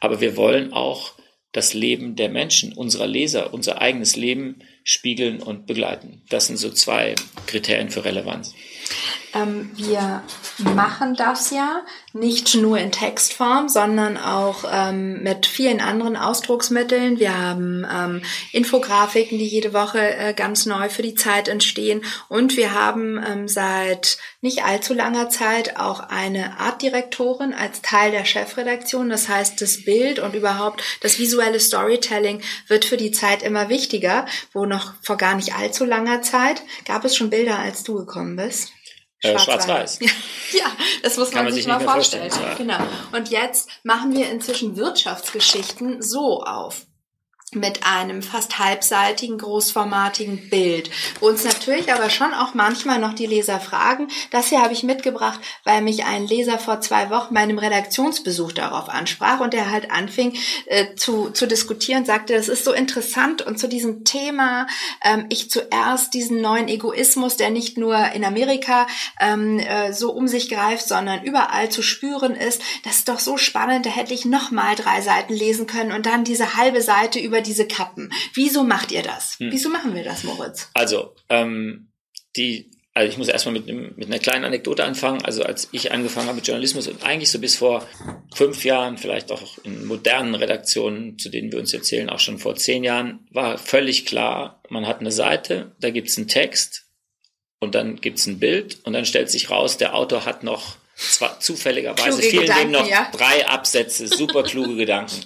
Aber wir wollen auch das Leben der Menschen, unserer Leser, unser eigenes Leben spiegeln und begleiten. Das sind so zwei Kriterien für Relevanz. Ähm, wir machen das ja nicht nur in Textform, sondern auch ähm, mit vielen anderen Ausdrucksmitteln. Wir haben ähm, Infografiken, die jede Woche äh, ganz neu für die Zeit entstehen. Und wir haben ähm, seit nicht allzu langer Zeit auch eine Artdirektorin als Teil der Chefredaktion. Das heißt, das Bild und überhaupt das visuelle Storytelling wird für die Zeit immer wichtiger, wo noch vor gar nicht allzu langer Zeit gab es schon Bilder, als du gekommen bist. Äh, Schwarz-Weiß. (laughs) ja, das muss man, man, sich, mal vorstellen. vorstellen. Genau. Und jetzt machen wir inzwischen Wirtschaftsgeschichten so auf. Mit einem fast halbseitigen, großformatigen Bild. Wo uns natürlich aber schon auch manchmal noch die Leser fragen. Das hier habe ich mitgebracht, weil mich ein Leser vor zwei Wochen bei einem Redaktionsbesuch darauf ansprach und er halt anfing äh, zu, zu diskutieren, sagte, das ist so interessant und zu diesem Thema ähm, ich zuerst diesen neuen Egoismus, der nicht nur in Amerika ähm, äh, so um sich greift, sondern überall zu spüren ist, das ist doch so spannend, da hätte ich noch mal drei Seiten lesen können und dann diese halbe Seite über diese Kappen. Wieso macht ihr das? Hm. Wieso machen wir das, Moritz? Also, ähm, die, also ich muss erstmal mit, mit einer kleinen Anekdote anfangen. Also als ich angefangen habe mit Journalismus und eigentlich so bis vor fünf Jahren, vielleicht auch in modernen Redaktionen, zu denen wir uns erzählen, auch schon vor zehn Jahren, war völlig klar, man hat eine Seite, da gibt es einen Text und dann gibt es ein Bild und dann stellt sich raus, der Autor hat noch zwar zufälligerweise vielen dem noch ja. drei Absätze, super kluge Gedanken.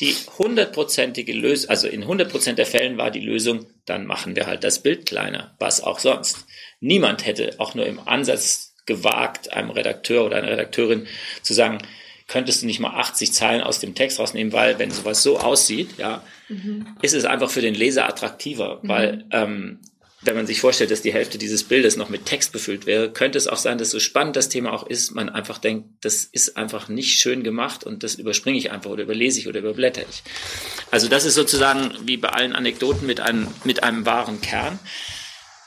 Die hundertprozentige Lösung, also in hundertprozent der Fällen war die Lösung, dann machen wir halt das Bild kleiner, was auch sonst. Niemand hätte auch nur im Ansatz gewagt, einem Redakteur oder einer Redakteurin zu sagen, könntest du nicht mal 80 Zeilen aus dem Text rausnehmen, weil wenn sowas so aussieht, ja, mhm. ist es einfach für den Leser attraktiver, mhm. weil ähm, wenn man sich vorstellt, dass die Hälfte dieses Bildes noch mit Text befüllt wäre, könnte es auch sein, dass so spannend das Thema auch ist, man einfach denkt, das ist einfach nicht schön gemacht und das überspringe ich einfach oder überlese ich oder überblätter ich. Also das ist sozusagen wie bei allen Anekdoten mit einem, mit einem wahren Kern.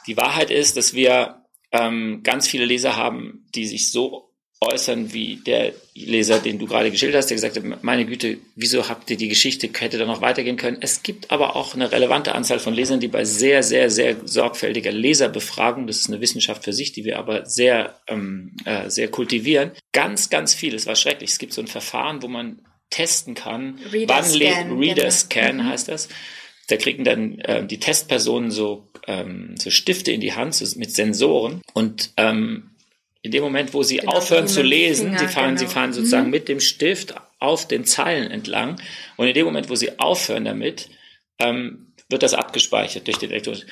Die Wahrheit ist, dass wir ähm, ganz viele Leser haben, die sich so äußern wie der Leser, den du gerade geschildert hast, der gesagt hat, meine Güte, wieso habt ihr die Geschichte, hätte da noch weitergehen können. Es gibt aber auch eine relevante Anzahl von Lesern, die bei sehr, sehr, sehr sorgfältiger Leserbefragung, das ist eine Wissenschaft für sich, die wir aber sehr, ähm, äh, sehr kultivieren, ganz, ganz viel, es war schrecklich. Es gibt so ein Verfahren, wo man testen kann, Reader wann Scan, Reader genau. Scan heißt das. Da kriegen dann äh, die Testpersonen so, ähm, so Stifte in die Hand so mit Sensoren und ähm, in dem Moment, wo sie genau, aufhören zu lesen, Finger, sie fahren, genau. sie fahren sozusagen mhm. mit dem Stift auf den Zeilen entlang. Und in dem Moment, wo sie aufhören damit, ähm, wird das abgespeichert durch den Elektroden.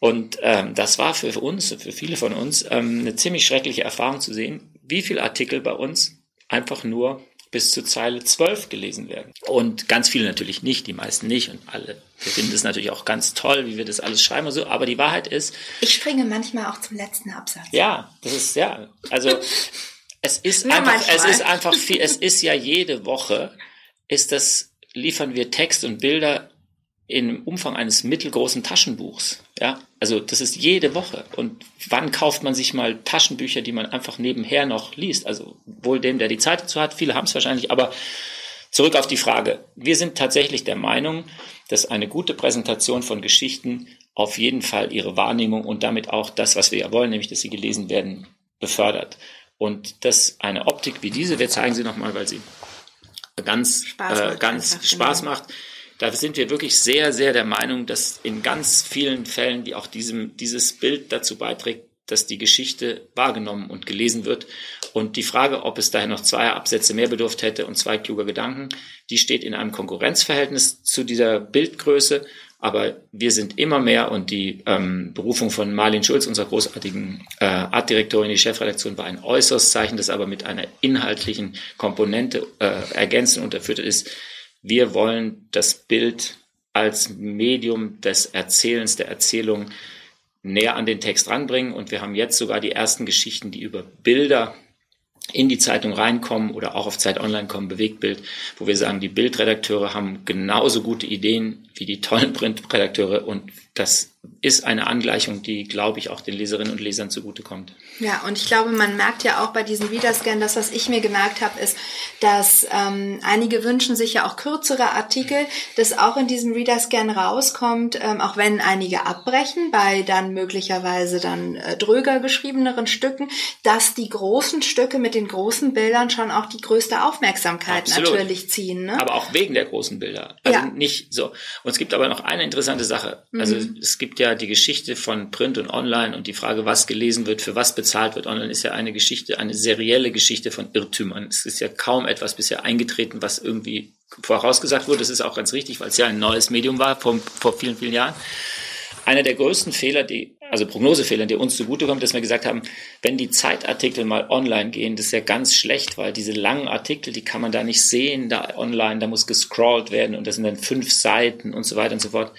Und ähm, das war für uns, für viele von uns, ähm, eine ziemlich schreckliche Erfahrung zu sehen, wie viele Artikel bei uns einfach nur bis zur Zeile 12 gelesen werden. Und ganz viele natürlich nicht, die meisten nicht und alle. Wir finden das natürlich auch ganz toll, wie wir das alles schreiben und so, aber die Wahrheit ist. Ich springe manchmal auch zum letzten Absatz. Ja, das ist, ja, also, (laughs) es ist Nur einfach, manchmal. es ist einfach viel, es ist ja jede Woche, ist das, liefern wir Text und Bilder im Umfang eines mittelgroßen Taschenbuchs. Ja, also das ist jede Woche. Und wann kauft man sich mal Taschenbücher, die man einfach nebenher noch liest? Also wohl dem, der die Zeit dazu hat, viele haben es wahrscheinlich, aber zurück auf die Frage. Wir sind tatsächlich der Meinung, dass eine gute Präsentation von Geschichten auf jeden Fall ihre Wahrnehmung und damit auch das, was wir ja wollen, nämlich dass sie gelesen werden, befördert. Und dass eine Optik wie diese, wir zeigen sie nochmal, weil sie ganz, Spaß äh, ganz einfach, Spaß genau. macht, da sind wir wirklich sehr, sehr der Meinung, dass in ganz vielen Fällen, die auch diesem, dieses Bild dazu beiträgt, dass die Geschichte wahrgenommen und gelesen wird. Und die Frage, ob es daher noch zwei Absätze mehr bedurft hätte und zwei kluger Gedanken, die steht in einem Konkurrenzverhältnis zu dieser Bildgröße. Aber wir sind immer mehr und die ähm, Berufung von Marlin Schulz, unserer großartigen äh, Artdirektorin, die Chefredaktion, war ein äußeres Zeichen, das aber mit einer inhaltlichen Komponente äh, ergänzt und unterfüttert ist, wir wollen das Bild als Medium des Erzählens, der Erzählung näher an den Text ranbringen. Und wir haben jetzt sogar die ersten Geschichten, die über Bilder in die Zeitung reinkommen oder auch auf Zeit Online kommen, Bewegtbild, wo wir sagen, die Bildredakteure haben genauso gute Ideen wie die tollen Printredakteure und das ist eine Angleichung, die, glaube ich, auch den Leserinnen und Lesern zugutekommt. Ja, und ich glaube, man merkt ja auch bei diesem Readerscan, das, was ich mir gemerkt habe, ist, dass ähm, einige wünschen sich ja auch kürzere Artikel, dass auch in diesem Readerscan rauskommt, ähm, auch wenn einige abbrechen bei dann möglicherweise dann äh, dröger geschriebeneren Stücken, dass die großen Stücke mit den großen Bildern schon auch die größte Aufmerksamkeit Absolut. natürlich ziehen. Ne? Aber auch wegen der großen Bilder. Also ja. nicht so. Und es gibt aber noch eine interessante Sache. Also mhm. es gibt ja die Geschichte von Print und Online und die Frage, was gelesen wird, für was bezahlt wird. Online ist ja eine Geschichte, eine serielle Geschichte von Irrtümern. Es ist ja kaum etwas bisher eingetreten, was irgendwie vorausgesagt wurde. Das ist auch ganz richtig, weil es ja ein neues Medium war vor, vor vielen, vielen Jahren. einer der größten Fehler, die, also Prognosefehler, die uns zugutekommt, dass wir gesagt haben, wenn die Zeitartikel mal online gehen, das ist ja ganz schlecht, weil diese langen Artikel, die kann man da nicht sehen, da online, da muss gescrollt werden und das sind dann fünf Seiten und so weiter und so fort.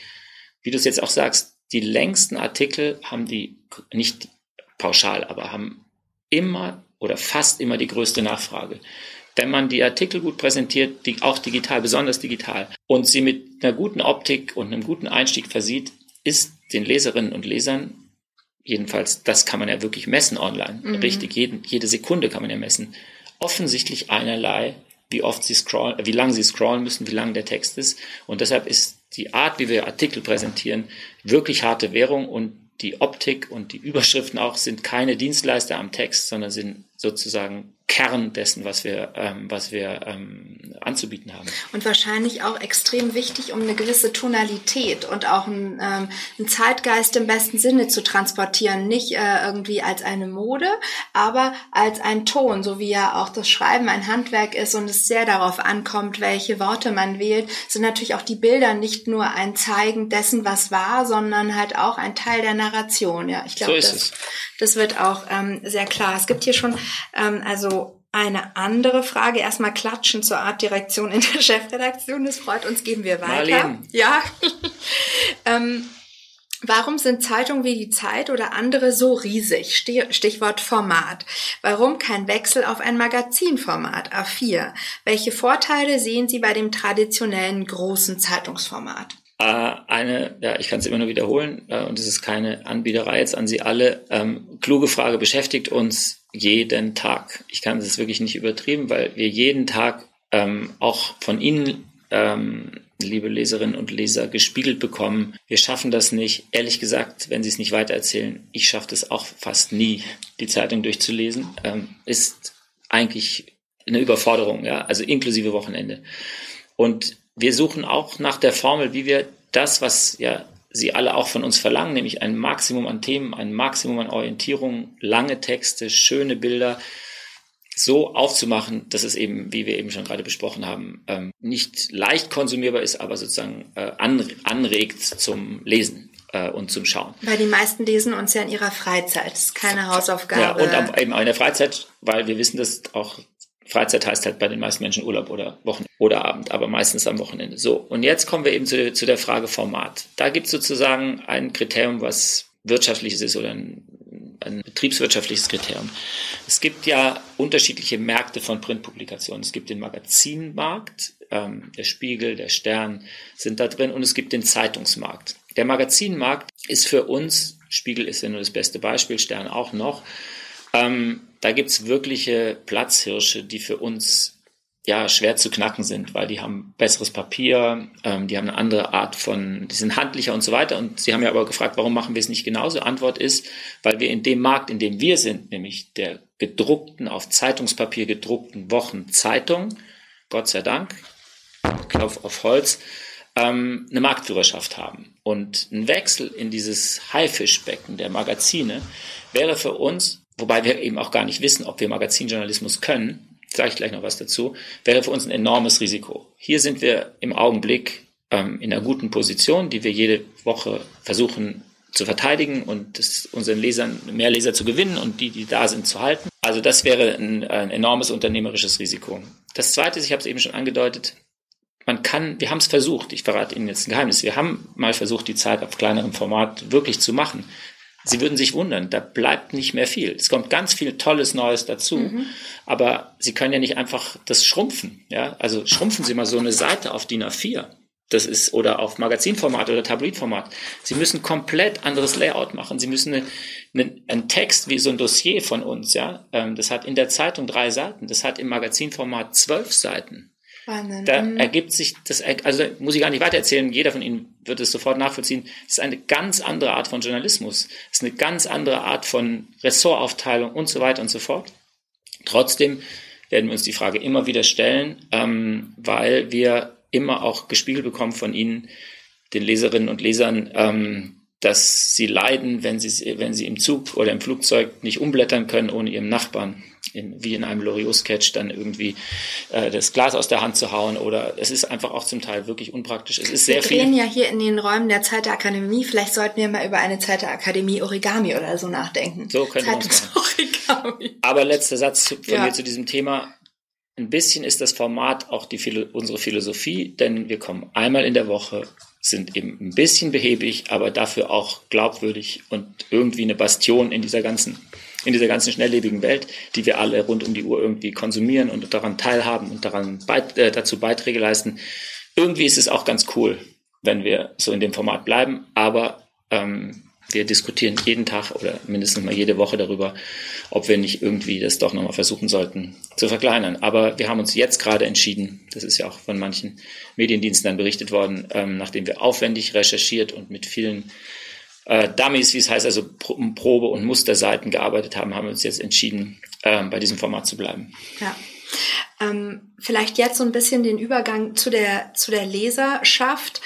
Wie du es jetzt auch sagst, die längsten Artikel haben die, nicht pauschal, aber haben immer oder fast immer die größte Nachfrage wenn man die Artikel gut präsentiert, die, auch digital, besonders digital, und sie mit einer guten Optik und einem guten Einstieg versieht, ist den Leserinnen und Lesern, jedenfalls, das kann man ja wirklich messen online, mhm. richtig, jeden, jede Sekunde kann man ja messen, offensichtlich einerlei, wie oft sie scrollen, wie lang sie scrollen müssen, wie lang der Text ist. Und deshalb ist die Art, wie wir Artikel präsentieren, wirklich harte Währung und die Optik und die Überschriften auch sind keine Dienstleister am Text, sondern sind sozusagen Kern dessen, was wir, ähm, was wir ähm, anzubieten haben. Und wahrscheinlich auch extrem wichtig, um eine gewisse Tonalität und auch einen, ähm, einen Zeitgeist im besten Sinne zu transportieren. Nicht äh, irgendwie als eine Mode, aber als ein Ton, so wie ja auch das Schreiben ein Handwerk ist und es sehr darauf ankommt, welche Worte man wählt, sind natürlich auch die Bilder nicht nur ein Zeigen dessen, was war, sondern halt auch ein Teil der Narration. Ja, ich glaube, so das, das wird auch ähm, sehr klar. Es gibt hier schon ähm, also eine andere Frage. Erstmal klatschen zur Artdirektion in der Chefredaktion. Das freut uns, geben wir weiter. Marlene. Ja. (laughs) ähm, Warum sind Zeitungen wie die Zeit oder andere so riesig? Stichwort Format. Warum kein Wechsel auf ein Magazinformat A4? Welche Vorteile sehen Sie bei dem traditionellen großen Zeitungsformat? Äh, eine, ja, ich kann es immer nur wiederholen, äh, und es ist keine Anbieterei jetzt an Sie alle. Ähm, kluge Frage beschäftigt uns jeden Tag. Ich kann es wirklich nicht übertrieben, weil wir jeden Tag ähm, auch von Ihnen, ähm, liebe Leserinnen und Leser, gespiegelt bekommen. Wir schaffen das nicht. Ehrlich gesagt, wenn Sie es nicht weitererzählen, ich schaffe das auch fast nie, die Zeitung durchzulesen. Ähm, ist eigentlich eine Überforderung, ja, also inklusive Wochenende. Und wir suchen auch nach der Formel, wie wir das, was ja Sie alle auch von uns verlangen, nämlich ein Maximum an Themen, ein Maximum an Orientierung, lange Texte, schöne Bilder, so aufzumachen, dass es eben, wie wir eben schon gerade besprochen haben, ähm, nicht leicht konsumierbar ist, aber sozusagen äh, anregt zum Lesen äh, und zum Schauen. Weil die meisten lesen uns ja in ihrer Freizeit, das ist keine Hausaufgabe. Ja, und eben auch in der Freizeit, weil wir wissen, dass auch Freizeit heißt halt bei den meisten Menschen Urlaub oder Wochenende oder Abend, aber meistens am Wochenende. So, und jetzt kommen wir eben zu, zu der Frage Format. Da gibt es sozusagen ein Kriterium, was wirtschaftliches ist oder ein, ein betriebswirtschaftliches Kriterium. Es gibt ja unterschiedliche Märkte von Printpublikationen. Es gibt den Magazinmarkt, ähm, der Spiegel, der Stern sind da drin und es gibt den Zeitungsmarkt. Der Magazinmarkt ist für uns, Spiegel ist ja nur das beste Beispiel, Stern auch noch, ähm, da gibt's wirkliche Platzhirsche, die für uns ja schwer zu knacken sind, weil die haben besseres Papier, ähm, die haben eine andere Art von, die sind handlicher und so weiter. Und Sie haben ja aber gefragt, warum machen wir es nicht genauso? Antwort ist, weil wir in dem Markt, in dem wir sind, nämlich der gedruckten, auf Zeitungspapier gedruckten Wochenzeitung, Gott sei Dank, Klopf auf Holz, ähm, eine Marktführerschaft haben. Und ein Wechsel in dieses Haifischbecken der Magazine wäre für uns wobei wir eben auch gar nicht wissen, ob wir Magazinjournalismus können, sage ich gleich noch was dazu, wäre für uns ein enormes Risiko. Hier sind wir im Augenblick ähm, in einer guten Position, die wir jede Woche versuchen zu verteidigen und unseren Lesern mehr Leser zu gewinnen und die, die da sind, zu halten. Also das wäre ein, ein enormes unternehmerisches Risiko. Das Zweite ich habe es eben schon angedeutet, man kann, wir haben es versucht, ich verrate Ihnen jetzt ein Geheimnis, wir haben mal versucht, die Zeit auf kleinerem Format wirklich zu machen. Sie würden sich wundern, da bleibt nicht mehr viel. Es kommt ganz viel Tolles Neues dazu, mhm. aber Sie können ja nicht einfach das schrumpfen. Ja? Also schrumpfen Sie mal so eine Seite auf DIN A4. Das ist, oder auf Magazinformat oder Tabloidformat. Sie müssen komplett anderes Layout machen. Sie müssen eine, eine, einen Text wie so ein Dossier von uns, ja. Ähm, das hat in der Zeitung drei Seiten. Das hat im Magazinformat zwölf Seiten. Spannend. Da mhm. ergibt sich das, also muss ich gar nicht weiter erzählen, jeder von Ihnen wird es sofort nachvollziehen. Es ist eine ganz andere Art von Journalismus. Es ist eine ganz andere Art von Ressortaufteilung und so weiter und so fort. Trotzdem werden wir uns die Frage immer wieder stellen, ähm, weil wir immer auch gespiegelt bekommen von Ihnen, den Leserinnen und Lesern, ähm, dass sie leiden, wenn sie, wenn sie im Zug oder im Flugzeug nicht umblättern können ohne ihrem Nachbarn in, wie in einem Loriot-Sketch dann irgendwie äh, das Glas aus der Hand zu hauen oder es ist einfach auch zum Teil wirklich unpraktisch. Es ist sehr wir drehen viel. ja hier in den Räumen der Zeit der Akademie. Vielleicht sollten wir mal über eine Zeit der Akademie Origami oder so nachdenken. So können wir uns machen. Aber letzter Satz von ja. mir zu diesem Thema. Ein bisschen ist das Format auch die, unsere Philosophie, denn wir kommen einmal in der Woche, sind eben ein bisschen behäbig, aber dafür auch glaubwürdig und irgendwie eine Bastion in dieser ganzen in dieser ganzen schnelllebigen Welt, die wir alle rund um die Uhr irgendwie konsumieren und daran teilhaben und daran beit äh, dazu Beiträge leisten. Irgendwie ist es auch ganz cool, wenn wir so in dem Format bleiben, aber ähm, wir diskutieren jeden Tag oder mindestens mal jede Woche darüber, ob wir nicht irgendwie das doch nochmal versuchen sollten zu verkleinern. Aber wir haben uns jetzt gerade entschieden, das ist ja auch von manchen Mediendiensten dann berichtet worden, ähm, nachdem wir aufwendig recherchiert und mit vielen äh, Dummies, wie es heißt, also Probe- und Musterseiten gearbeitet haben, haben wir uns jetzt entschieden, äh, bei diesem Format zu bleiben. Ja. Ähm, vielleicht jetzt so ein bisschen den Übergang zu der, zu der Leserschaft.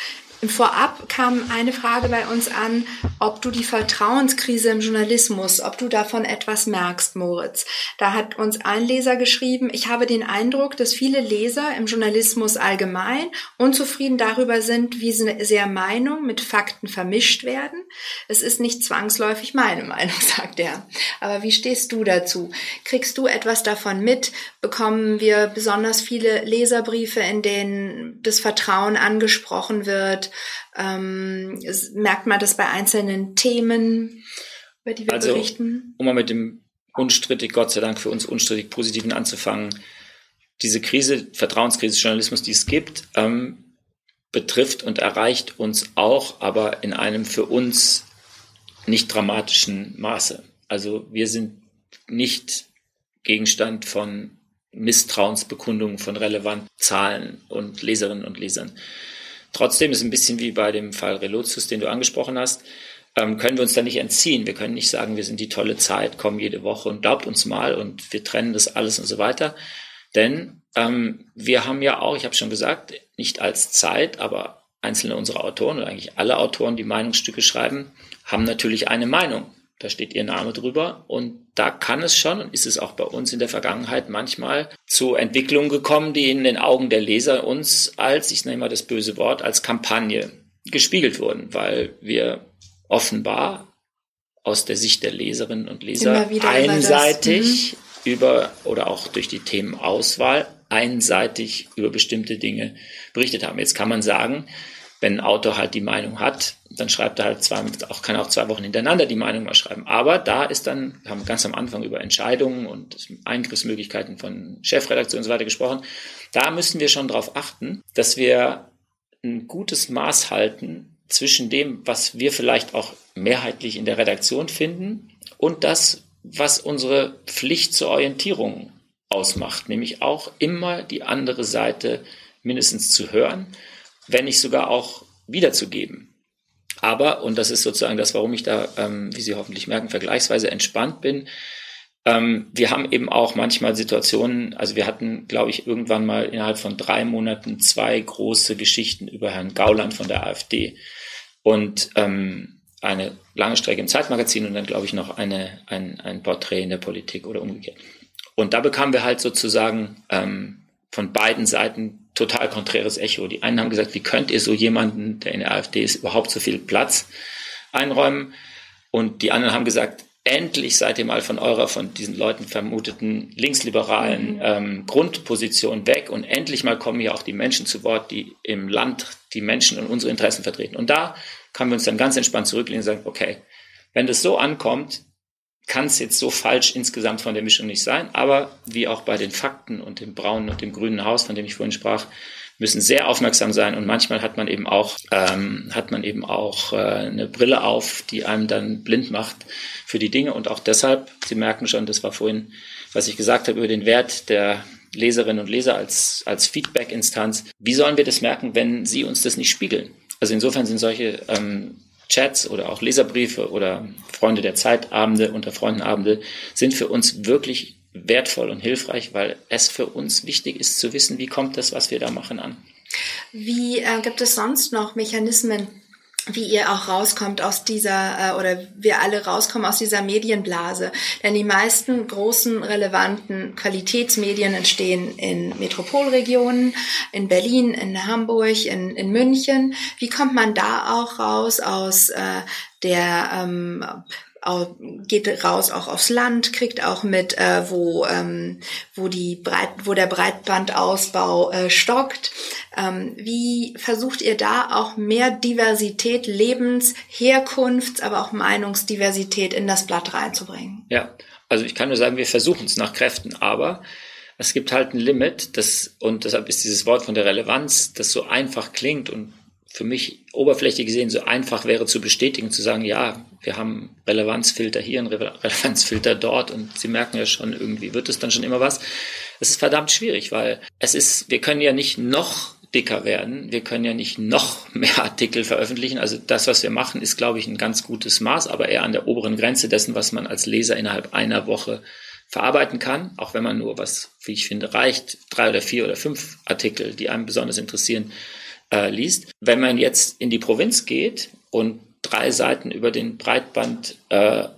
Vorab kam eine Frage bei uns an, ob du die Vertrauenskrise im Journalismus, ob du davon etwas merkst, Moritz. Da hat uns ein Leser geschrieben, ich habe den Eindruck, dass viele Leser im Journalismus allgemein unzufrieden darüber sind, wie sehr Meinung mit Fakten vermischt werden. Es ist nicht zwangsläufig meine Meinung, (laughs) sagt er. Aber wie stehst du dazu? Kriegst du etwas davon mit? Bekommen wir besonders viele Leserbriefe, in denen das Vertrauen angesprochen wird? Ähm, merkt man das bei einzelnen Themen, über die wir also, berichten? Um mal mit dem unstrittig, Gott sei Dank für uns unstrittig Positiven anzufangen. Diese Krise, Vertrauenskrise des Journalismus, die es gibt, ähm, betrifft und erreicht uns auch, aber in einem für uns nicht dramatischen Maße. Also wir sind nicht Gegenstand von Misstrauensbekundungen von relevanten Zahlen und Leserinnen und Lesern. Trotzdem ist ein bisschen wie bei dem Fall Relotius, den du angesprochen hast, ähm, können wir uns da nicht entziehen. Wir können nicht sagen, wir sind die tolle Zeit, kommen jede Woche und glaubt uns mal und wir trennen das alles und so weiter. Denn ähm, wir haben ja auch, ich habe schon gesagt, nicht als Zeit, aber einzelne unserer Autoren oder eigentlich alle Autoren, die Meinungsstücke schreiben, haben natürlich eine Meinung. Da steht ihr Name drüber und da kann es schon und ist es auch bei uns in der Vergangenheit manchmal zu Entwicklungen gekommen, die in den Augen der Leser uns als, ich nenne mal das böse Wort, als Kampagne gespiegelt wurden, weil wir offenbar aus der Sicht der Leserinnen und Leser einseitig mhm. über oder auch durch die Themenauswahl einseitig über bestimmte Dinge berichtet haben. Jetzt kann man sagen, wenn ein Autor halt die Meinung hat, dann schreibt er halt zwei, auch, kann auch zwei Wochen hintereinander die Meinung mal schreiben. Aber da ist dann, wir haben ganz am Anfang über Entscheidungen und Eingriffsmöglichkeiten von Chefredaktion und so weiter gesprochen. Da müssen wir schon darauf achten, dass wir ein gutes Maß halten zwischen dem, was wir vielleicht auch mehrheitlich in der Redaktion finden und das, was unsere Pflicht zur Orientierung ausmacht, nämlich auch immer die andere Seite mindestens zu hören wenn nicht sogar auch wiederzugeben. Aber, und das ist sozusagen das, warum ich da, ähm, wie Sie hoffentlich merken, vergleichsweise entspannt bin, ähm, wir haben eben auch manchmal Situationen, also wir hatten, glaube ich, irgendwann mal innerhalb von drei Monaten zwei große Geschichten über Herrn Gauland von der AfD und ähm, eine lange Strecke im Zeitmagazin und dann, glaube ich, noch eine, ein, ein Porträt in der Politik oder umgekehrt. Und da bekamen wir halt sozusagen ähm, von beiden Seiten total konträres Echo. Die einen haben gesagt, wie könnt ihr so jemanden, der in der AfD ist, überhaupt so viel Platz einräumen? Und die anderen haben gesagt, endlich seid ihr mal von eurer, von diesen Leuten vermuteten linksliberalen mhm. ähm, Grundposition weg und endlich mal kommen hier auch die Menschen zu Wort, die im Land die Menschen und unsere Interessen vertreten. Und da können wir uns dann ganz entspannt zurücklehnen und sagen, okay, wenn das so ankommt, kann es jetzt so falsch insgesamt von der Mischung nicht sein. Aber wie auch bei den Fakten und dem braunen und dem grünen Haus, von dem ich vorhin sprach, müssen sehr aufmerksam sein und manchmal hat man eben auch ähm, hat man eben auch äh, eine Brille auf, die einem dann blind macht für die Dinge und auch deshalb. Sie merken schon, das war vorhin, was ich gesagt habe über den Wert der Leserinnen und Leser als als Feedback-Instanz. Wie sollen wir das merken, wenn Sie uns das nicht spiegeln? Also insofern sind solche ähm, Chats oder auch Leserbriefe oder Freunde der Zeitabende unter Freundenabende sind für uns wirklich wertvoll und hilfreich, weil es für uns wichtig ist zu wissen, wie kommt das, was wir da machen, an. Wie äh, gibt es sonst noch Mechanismen, wie ihr auch rauskommt aus dieser äh, oder wir alle rauskommen aus dieser Medienblase. Denn die meisten großen relevanten Qualitätsmedien entstehen in Metropolregionen, in Berlin, in Hamburg, in, in München. Wie kommt man da auch raus aus äh, der ähm, geht raus auch aufs Land, kriegt auch mit, äh, wo, ähm, wo, die Breit, wo der Breitbandausbau äh, stockt. Ähm, wie versucht ihr da auch mehr Diversität, Lebens-, Herkunfts-, aber auch Meinungsdiversität in das Blatt reinzubringen? Ja, also ich kann nur sagen, wir versuchen es nach Kräften, aber es gibt halt ein Limit, das, und deshalb ist dieses Wort von der Relevanz, das so einfach klingt und für mich oberflächlich gesehen so einfach wäre zu bestätigen, zu sagen, ja, wir haben Relevanzfilter hier, einen (laughs) Relevanzfilter dort und Sie merken ja schon, irgendwie wird es dann schon immer was. Es ist verdammt schwierig, weil es ist, wir können ja nicht noch dicker werden, wir können ja nicht noch (laughs) mehr Artikel veröffentlichen. Also das, was wir machen, ist, glaube ich, ein ganz gutes Maß, aber eher an der oberen Grenze dessen, was man als Leser innerhalb einer Woche verarbeiten kann, auch wenn man nur was, wie ich finde, reicht, drei oder vier oder fünf Artikel, die einem besonders interessieren, äh, liest. Wenn man jetzt in die Provinz geht und drei Seiten über den Breitbandausbau äh,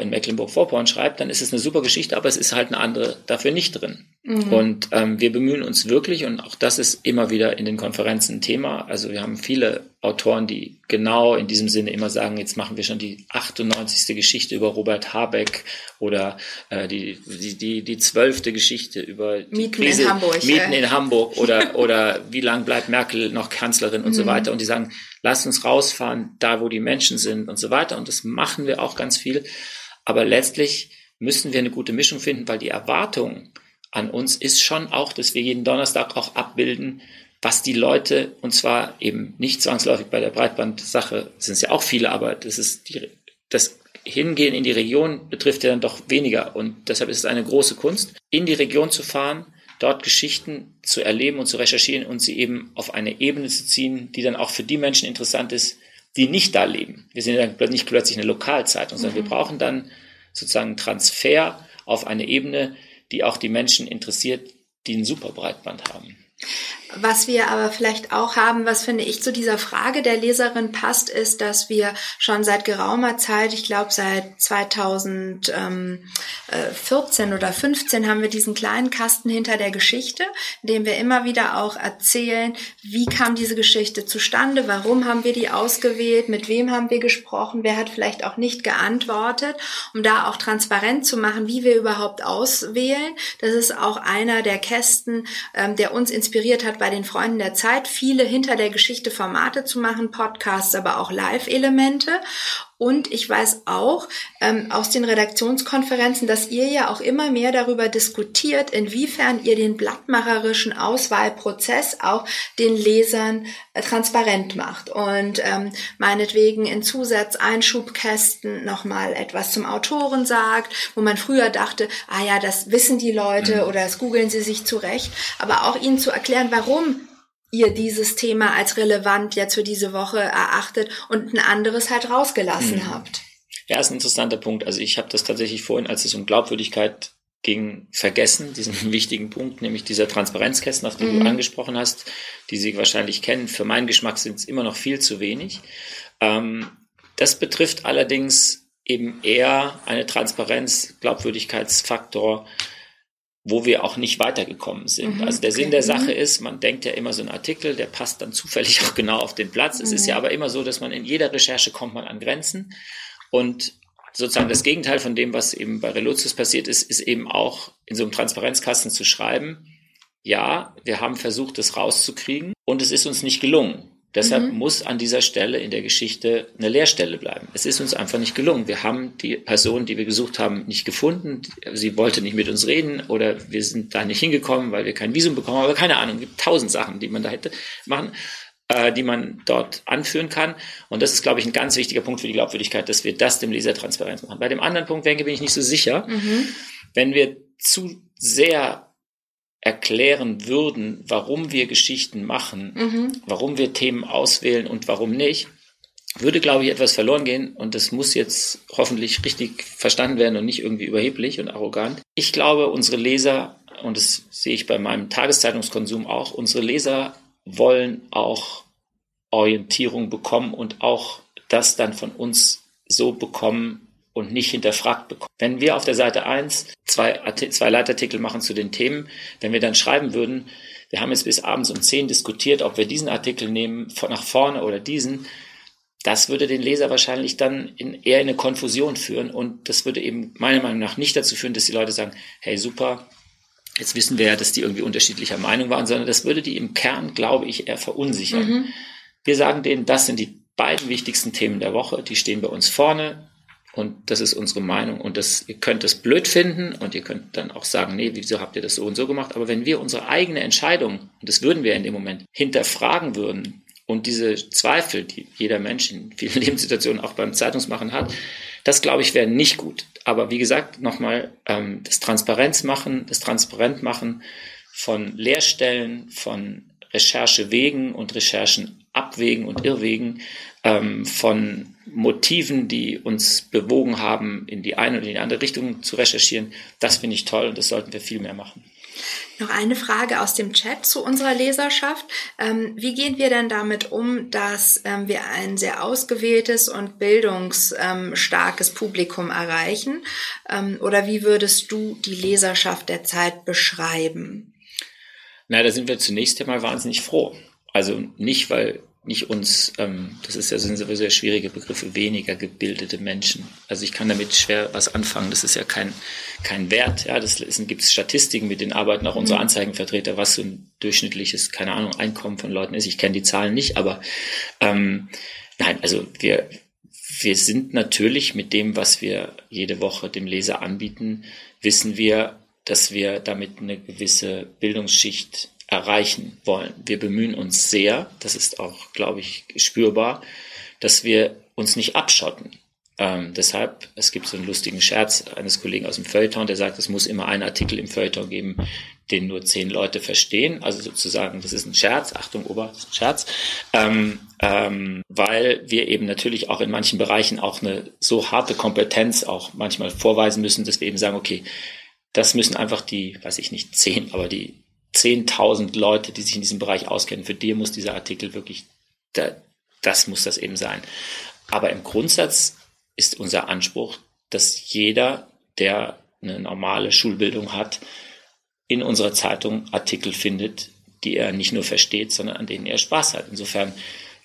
in Mecklenburg-Vorpommern schreibt, dann ist es eine super Geschichte, aber es ist halt eine andere dafür nicht drin. Mhm. Und ähm, wir bemühen uns wirklich, und auch das ist immer wieder in den Konferenzen ein Thema. Also wir haben viele Autoren, die genau in diesem Sinne immer sagen, jetzt machen wir schon die 98. Geschichte über Robert Habeck oder äh, die, die, die, die 12. Geschichte über die Mieten Krise, in Hamburg. Mieten äh. in Hamburg oder, (laughs) oder wie lange bleibt Merkel noch Kanzlerin und mhm. so weiter. Und die sagen, lasst uns rausfahren, da wo die Menschen sind und so weiter. Und das machen wir auch ganz viel. Aber letztlich müssen wir eine gute Mischung finden, weil die Erwartungen an uns ist schon auch, dass wir jeden Donnerstag auch abbilden, was die Leute, und zwar eben nicht zwangsläufig bei der Breitband-Sache, sind es ja auch viele, aber das ist die, das Hingehen in die Region betrifft ja dann doch weniger. Und deshalb ist es eine große Kunst, in die Region zu fahren, dort Geschichten zu erleben und zu recherchieren und sie eben auf eine Ebene zu ziehen, die dann auch für die Menschen interessant ist, die nicht da leben. Wir sind ja nicht plötzlich eine Lokalzeitung, sondern mhm. wir brauchen dann sozusagen Transfer auf eine Ebene, die auch die Menschen interessiert, die ein super Breitband haben. Was wir aber vielleicht auch haben, was finde ich zu dieser Frage der Leserin passt, ist, dass wir schon seit geraumer Zeit, ich glaube seit 2014 oder 15 haben wir diesen kleinen Kasten hinter der Geschichte, in dem wir immer wieder auch erzählen, wie kam diese Geschichte zustande, warum haben wir die ausgewählt, mit wem haben wir gesprochen, wer hat vielleicht auch nicht geantwortet, um da auch transparent zu machen, wie wir überhaupt auswählen. Das ist auch einer der Kästen, ähm, der uns inspiriert hat, bei den Freunden der Zeit, viele hinter der Geschichte Formate zu machen, Podcasts, aber auch Live-Elemente. Und ich weiß auch ähm, aus den Redaktionskonferenzen, dass ihr ja auch immer mehr darüber diskutiert, inwiefern ihr den blattmacherischen Auswahlprozess auch den Lesern äh, transparent macht und ähm, meinetwegen in Zusatz Einschubkästen nochmal etwas zum Autoren sagt, wo man früher dachte, ah ja, das wissen die Leute mhm. oder das googeln sie sich zurecht, aber auch ihnen zu erklären, warum ihr dieses Thema als relevant jetzt für diese Woche erachtet und ein anderes halt rausgelassen mhm. habt. Ja, ist ein interessanter Punkt. Also ich habe das tatsächlich vorhin, als es um Glaubwürdigkeit ging, vergessen, diesen (laughs) wichtigen Punkt, nämlich dieser Transparenzkästen, auf den mhm. du angesprochen hast, die Sie wahrscheinlich kennen. Für meinen Geschmack sind es immer noch viel zu wenig. Ähm, das betrifft allerdings eben eher eine Transparenz, Glaubwürdigkeitsfaktor, wo wir auch nicht weitergekommen sind. Mhm, also der Sinn der Sache mhm. ist, man denkt ja immer so ein Artikel, der passt dann zufällig (laughs) auch genau auf den Platz. Es ist ja mhm. aber immer so, dass man in jeder Recherche kommt man an Grenzen und sozusagen das Gegenteil von dem, was eben bei Relotius passiert ist, ist eben auch in so einem Transparenzkasten zu schreiben, ja, wir haben versucht, das rauszukriegen und es ist uns nicht gelungen. Deshalb mhm. muss an dieser Stelle in der Geschichte eine Leerstelle bleiben. Es ist uns einfach nicht gelungen. Wir haben die Person, die wir gesucht haben, nicht gefunden. Sie wollte nicht mit uns reden oder wir sind da nicht hingekommen, weil wir kein Visum bekommen haben. Aber keine Ahnung, es gibt tausend Sachen, die man da hätte machen, äh, die man dort anführen kann. Und das ist, glaube ich, ein ganz wichtiger Punkt für die Glaubwürdigkeit, dass wir das dem Leser transparent machen. Bei dem anderen Punkt, denke bin ich nicht so sicher. Mhm. Wenn wir zu sehr erklären würden, warum wir Geschichten machen, mhm. warum wir Themen auswählen und warum nicht, würde, glaube ich, etwas verloren gehen und das muss jetzt hoffentlich richtig verstanden werden und nicht irgendwie überheblich und arrogant. Ich glaube, unsere Leser, und das sehe ich bei meinem Tageszeitungskonsum auch, unsere Leser wollen auch Orientierung bekommen und auch das dann von uns so bekommen und nicht hinterfragt bekommen. Wenn wir auf der Seite 1 zwei, zwei Leitartikel machen zu den Themen, wenn wir dann schreiben würden, wir haben jetzt bis abends um 10 diskutiert, ob wir diesen Artikel nehmen, nach vorne oder diesen, das würde den Leser wahrscheinlich dann in, eher in eine Konfusion führen und das würde eben meiner Meinung nach nicht dazu führen, dass die Leute sagen, hey super, jetzt wissen wir ja, dass die irgendwie unterschiedlicher Meinung waren, sondern das würde die im Kern, glaube ich, eher verunsichern. Mhm. Wir sagen denen, das sind die beiden wichtigsten Themen der Woche, die stehen bei uns vorne und das ist unsere Meinung und das, ihr könnt das blöd finden und ihr könnt dann auch sagen, nee, wieso habt ihr das so und so gemacht? Aber wenn wir unsere eigene Entscheidung, und das würden wir in dem Moment, hinterfragen würden und diese Zweifel, die jeder Mensch in vielen (laughs) Lebenssituationen auch beim Zeitungsmachen hat, das glaube ich wäre nicht gut. Aber wie gesagt, nochmal ähm, das Transparenz machen, das Transparent machen von Lehrstellen, von Recherchewegen und Recherchenabwegen und Irrwegen, ähm, von Motiven, die uns bewogen haben, in die eine oder in die andere Richtung zu recherchieren. Das finde ich toll und das sollten wir viel mehr machen. Noch eine Frage aus dem Chat zu unserer Leserschaft. Ähm, wie gehen wir denn damit um, dass ähm, wir ein sehr ausgewähltes und bildungsstarkes Publikum erreichen? Ähm, oder wie würdest du die Leserschaft der Zeit beschreiben? Na, da sind wir zunächst einmal wahnsinnig froh. Also nicht, weil nicht uns, ähm, das ist ja, sind sowieso sehr schwierige Begriffe, weniger gebildete Menschen. Also ich kann damit schwer was anfangen. Das ist ja kein, kein Wert. Ja, das gibt es Statistiken, mit denen arbeiten auch mhm. unsere Anzeigenvertreter, was so ein durchschnittliches, keine Ahnung, Einkommen von Leuten ist. Ich kenne die Zahlen nicht, aber ähm, nein, also wir, wir sind natürlich mit dem, was wir jede Woche dem Leser anbieten, wissen wir, dass wir damit eine gewisse Bildungsschicht erreichen wollen. Wir bemühen uns sehr, das ist auch, glaube ich, spürbar, dass wir uns nicht abschotten. Ähm, deshalb, es gibt so einen lustigen Scherz eines Kollegen aus dem Feuilleton, der sagt, es muss immer einen Artikel im Feuilleton geben, den nur zehn Leute verstehen. Also sozusagen, das ist ein Scherz, Achtung, Ober, Scherz, ähm, ähm, weil wir eben natürlich auch in manchen Bereichen auch eine so harte Kompetenz auch manchmal vorweisen müssen, dass wir eben sagen, okay, das müssen einfach die, weiß ich nicht, zehn, aber die 10.000 Leute, die sich in diesem Bereich auskennen. Für die muss dieser Artikel wirklich, das muss das eben sein. Aber im Grundsatz ist unser Anspruch, dass jeder, der eine normale Schulbildung hat, in unserer Zeitung Artikel findet, die er nicht nur versteht, sondern an denen er Spaß hat. Insofern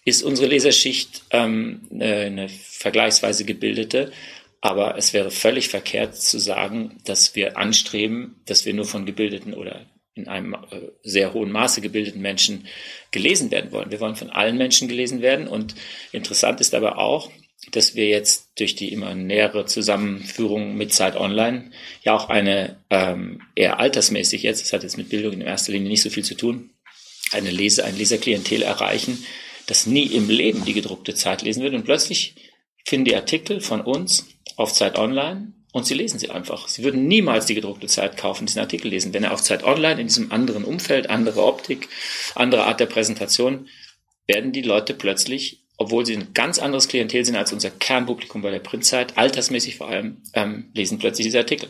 ist unsere Leserschicht ähm, eine, eine vergleichsweise gebildete, aber es wäre völlig verkehrt zu sagen, dass wir anstreben, dass wir nur von gebildeten oder in einem äh, sehr hohen Maße gebildeten Menschen gelesen werden wollen. Wir wollen von allen Menschen gelesen werden. Und interessant ist aber auch, dass wir jetzt durch die immer nähere Zusammenführung mit Zeit Online ja auch eine ähm, eher altersmäßig jetzt, das hat jetzt mit Bildung in erster Linie nicht so viel zu tun, eine Leser, ein Leserklientel erreichen, das nie im Leben die gedruckte Zeit lesen wird. Und plötzlich finden die Artikel von uns auf Zeit Online und sie lesen sie einfach. Sie würden niemals die gedruckte Zeit kaufen, diesen Artikel lesen. Wenn er auf Zeit Online in diesem anderen Umfeld, andere Optik, andere Art der Präsentation, werden die Leute plötzlich, obwohl sie ein ganz anderes Klientel sind als unser Kernpublikum bei der Printzeit, altersmäßig vor allem, ähm, lesen plötzlich diese Artikel.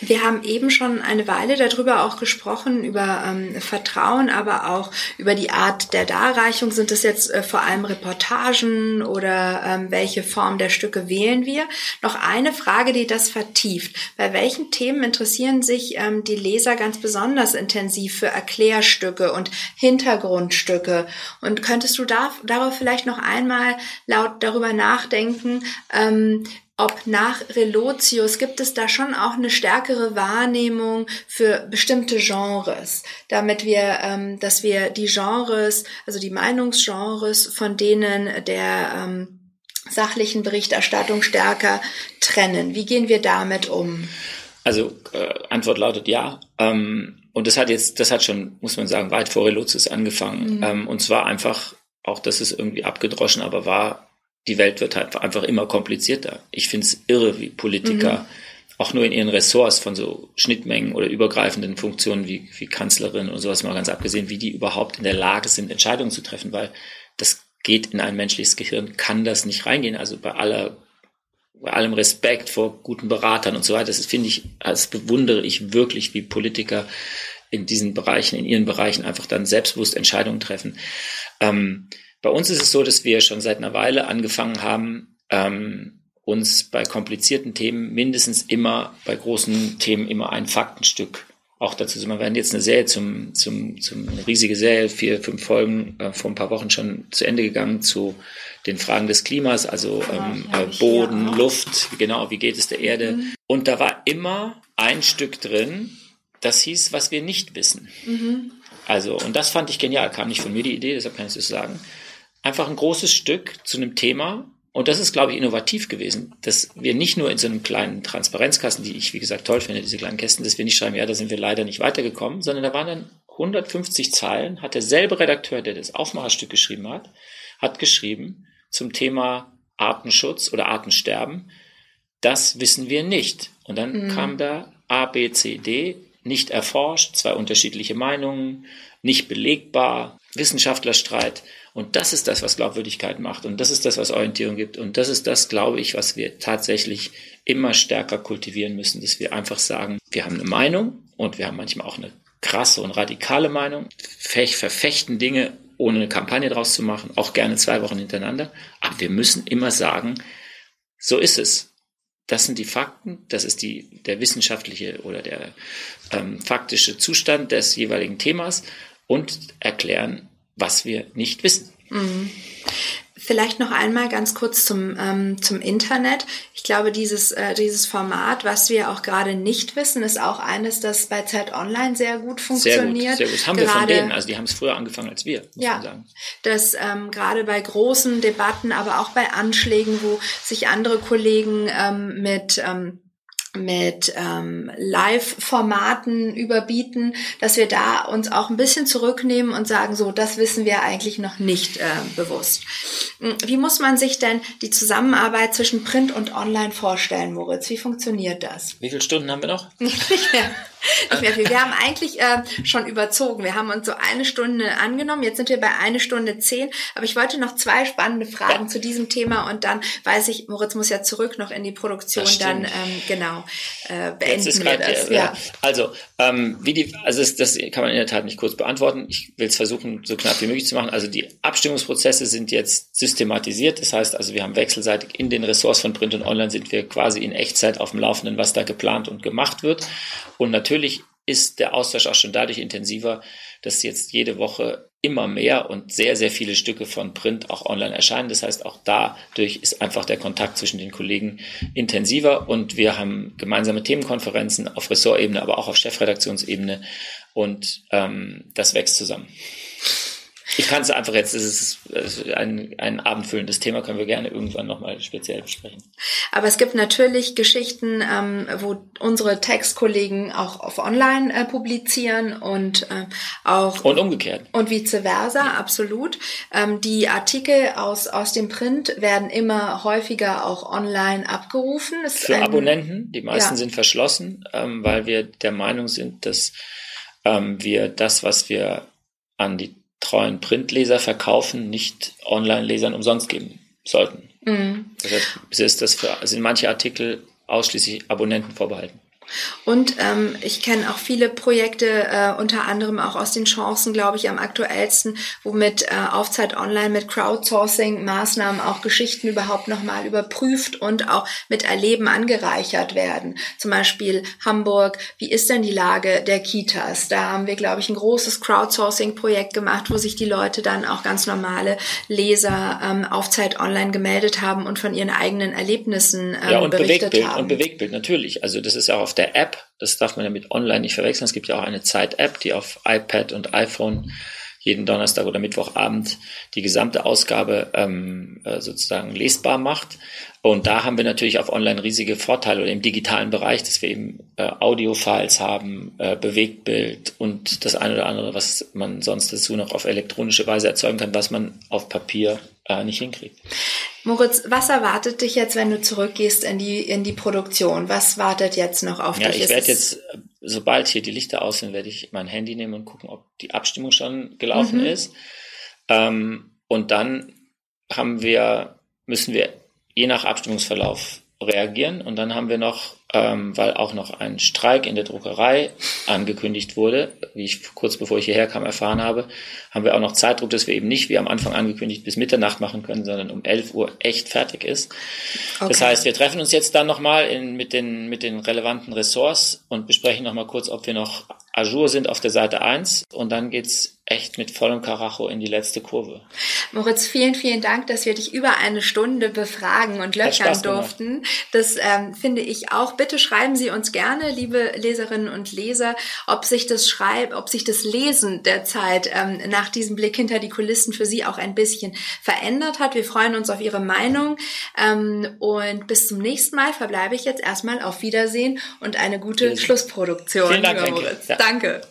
Wir haben eben schon eine Weile darüber auch gesprochen, über ähm, Vertrauen, aber auch über die Art der Darreichung. Sind es jetzt äh, vor allem Reportagen oder ähm, welche Form der Stücke wählen wir? Noch eine Frage, die das vertieft. Bei welchen Themen interessieren sich ähm, die Leser ganz besonders intensiv für Erklärstücke und Hintergrundstücke? Und könntest du da, darauf vielleicht noch einmal laut darüber nachdenken, ähm, ob nach Relotius gibt es da schon auch eine stärkere Wahrnehmung für bestimmte Genres, damit wir, ähm, dass wir die Genres, also die Meinungsgenres, von denen der ähm, sachlichen Berichterstattung stärker trennen. Wie gehen wir damit um? Also äh, Antwort lautet ja. Ähm, und das hat jetzt, das hat schon, muss man sagen, weit vor Relotius angefangen. Mhm. Ähm, und zwar einfach, auch das ist irgendwie abgedroschen, aber war die Welt wird halt einfach immer komplizierter. Ich finde es irre, wie Politiker mhm. auch nur in ihren Ressorts von so Schnittmengen oder übergreifenden Funktionen wie, wie Kanzlerin und sowas mal ganz abgesehen, wie die überhaupt in der Lage sind, Entscheidungen zu treffen, weil das geht in ein menschliches Gehirn, kann das nicht reingehen. Also bei aller bei allem Respekt vor guten Beratern und so weiter, das finde ich, das bewundere ich wirklich, wie Politiker in diesen Bereichen, in ihren Bereichen einfach dann selbstbewusst Entscheidungen treffen. Ähm, Bei uns ist es so, dass wir schon seit einer Weile angefangen haben, ähm, uns bei komplizierten Themen mindestens immer, bei großen Themen immer ein Faktenstück auch dazu sind. Wir werden jetzt eine Serie zum, zum, zum eine riesige Serie, vier, fünf Folgen, äh, vor ein paar Wochen schon zu Ende gegangen zu den Fragen des Klimas, also ähm, äh, Boden, Luft, genau, wie geht es der Erde. Mhm. Und da war immer ein Stück drin, das hieß, was wir nicht wissen. Mhm. Also, und das fand ich genial, kam nicht von mir die Idee, deshalb kann ich es sagen. Einfach ein großes Stück zu einem Thema, und das ist, glaube ich, innovativ gewesen, dass wir nicht nur in so einem kleinen Transparenzkasten, die ich, wie gesagt, toll finde, diese kleinen Kästen, dass wir nicht schreiben, ja, da sind wir leider nicht weitergekommen, sondern da waren dann 150 Zeilen, hat derselbe Redakteur, der das Aufmacherstück geschrieben hat, hat geschrieben zum Thema Artenschutz oder Artensterben. Das wissen wir nicht. Und dann mhm. kam da A, B, C, D, nicht erforscht, zwei unterschiedliche Meinungen, nicht belegbar, Wissenschaftlerstreit. Und das ist das, was Glaubwürdigkeit macht. Und das ist das, was Orientierung gibt. Und das ist das, glaube ich, was wir tatsächlich immer stärker kultivieren müssen, dass wir einfach sagen, wir haben eine Meinung und wir haben manchmal auch eine krasse und radikale Meinung, verfechten Dinge, ohne eine Kampagne draus zu machen, auch gerne zwei Wochen hintereinander. Aber wir müssen immer sagen, so ist es. Das sind die Fakten, das ist die, der wissenschaftliche oder der ähm, faktische Zustand des jeweiligen Themas und erklären, was wir nicht wissen. Mhm. Vielleicht noch einmal ganz kurz zum, ähm, zum Internet. Ich glaube, dieses, äh, dieses Format, was wir auch gerade nicht wissen, ist auch eines, das bei Zeit Online sehr gut funktioniert. Sehr gut, sehr gut. Das haben gerade, wir von denen. Also die haben es früher angefangen als wir, muss ja, man sagen. Das ähm, gerade bei großen Debatten, aber auch bei Anschlägen, wo sich andere Kollegen ähm, mit ähm, mit ähm, Live-Formaten überbieten, dass wir da uns auch ein bisschen zurücknehmen und sagen, so, das wissen wir eigentlich noch nicht äh, bewusst. Hm, wie muss man sich denn die Zusammenarbeit zwischen Print und Online vorstellen, Moritz? Wie funktioniert das? Wie viele Stunden haben wir noch? Nicht mehr nicht mehr viel. Wir haben eigentlich äh, schon überzogen. Wir haben uns so eine Stunde angenommen. Jetzt sind wir bei eine Stunde zehn. Aber ich wollte noch zwei spannende Fragen ja. zu diesem Thema und dann weiß ich, Moritz muss ja zurück noch in die Produktion. Dann ähm, genau äh, beenden wir das. Ja. ja. Also ähm, wie die, also das, das kann man in der Tat nicht kurz beantworten. Ich will es versuchen, so knapp wie möglich zu machen. Also die Abstimmungsprozesse sind jetzt systematisiert. Das heißt, also wir haben wechselseitig in den Ressorts von Print und Online sind wir quasi in Echtzeit auf dem Laufenden, was da geplant und gemacht wird. Und natürlich ist der Austausch auch schon dadurch intensiver, dass jetzt jede Woche immer mehr und sehr, sehr viele Stücke von Print auch online erscheinen. Das heißt, auch dadurch ist einfach der Kontakt zwischen den Kollegen intensiver und wir haben gemeinsame Themenkonferenzen auf Ressortebene, aber auch auf Chefredaktionsebene und ähm, das wächst zusammen. Ich kann es einfach jetzt, es ist ein, ein abendfüllendes Thema, können wir gerne irgendwann nochmal speziell besprechen. Aber es gibt natürlich Geschichten, ähm, wo unsere Textkollegen auch auf Online äh, publizieren und äh, auch. Und umgekehrt. Und vice versa, ja. absolut. Ähm, die Artikel aus, aus dem Print werden immer häufiger auch online abgerufen. Es Für ein, Abonnenten, die meisten ja. sind verschlossen, ähm, weil wir der Meinung sind, dass ähm, wir das, was wir an die treuen Printleser verkaufen, nicht Online-Lesern umsonst geben sollten. Mhm. Deshalb ist das für, sind manche Artikel ausschließlich Abonnenten vorbehalten. Und ähm, ich kenne auch viele Projekte, äh, unter anderem auch aus den Chancen, glaube ich, am aktuellsten, womit äh, Aufzeit Online mit Crowdsourcing-Maßnahmen auch Geschichten überhaupt nochmal überprüft und auch mit Erleben angereichert werden. Zum Beispiel Hamburg, wie ist denn die Lage der Kitas? Da haben wir, glaube ich, ein großes Crowdsourcing-Projekt gemacht, wo sich die Leute dann auch ganz normale Leser ähm, auf Online gemeldet haben und von ihren eigenen Erlebnissen ähm, ja, und berichtet Bewegtbild, haben. Und Bewegtbild, natürlich. Also das ist ja auch auf der App, das darf man ja mit online nicht verwechseln. Es gibt ja auch eine Zeit-App, die auf iPad und iPhone jeden Donnerstag oder Mittwochabend die gesamte Ausgabe ähm, äh, sozusagen lesbar macht. Und da haben wir natürlich auf Online riesige Vorteile oder im digitalen Bereich, dass wir eben äh, Audio-Files haben, äh, Bewegtbild und das eine oder andere, was man sonst dazu noch auf elektronische Weise erzeugen kann, was man auf Papier äh, nicht hinkriegt. Moritz, was erwartet dich jetzt, wenn du zurückgehst in die, in die Produktion? Was wartet jetzt noch auf ja, dich? Ja, ich werde jetzt, sobald hier die Lichter aus sind, werde ich mein Handy nehmen und gucken, ob die Abstimmung schon gelaufen mhm. ist. Ähm, und dann haben wir, müssen wir je nach Abstimmungsverlauf reagieren. Und dann haben wir noch, ähm, weil auch noch ein Streik in der Druckerei angekündigt wurde, wie ich kurz bevor ich hierher kam erfahren habe, haben wir auch noch Zeitdruck, dass wir eben nicht wie am Anfang angekündigt bis Mitternacht machen können, sondern um 11 Uhr echt fertig ist. Okay. Das heißt, wir treffen uns jetzt dann nochmal mit den, mit den relevanten Ressorts und besprechen nochmal kurz, ob wir noch Ajour sind auf der Seite 1 und dann geht's echt mit vollem Karacho in die letzte Kurve. Moritz, vielen, vielen Dank, dass wir dich über eine Stunde befragen und löchern durften. Das ähm, finde ich auch. Bitte schreiben Sie uns gerne, liebe Leserinnen und Leser, ob sich das Schreib, ob sich das Lesen der Zeit ähm, nach diesem Blick hinter die Kulissen für Sie auch ein bisschen verändert hat. Wir freuen uns auf Ihre Meinung ähm, und bis zum nächsten Mal verbleibe ich jetzt erstmal auf Wiedersehen und eine gute Schlussproduktion. Vielen Dank, Moritz. Ja. Danke.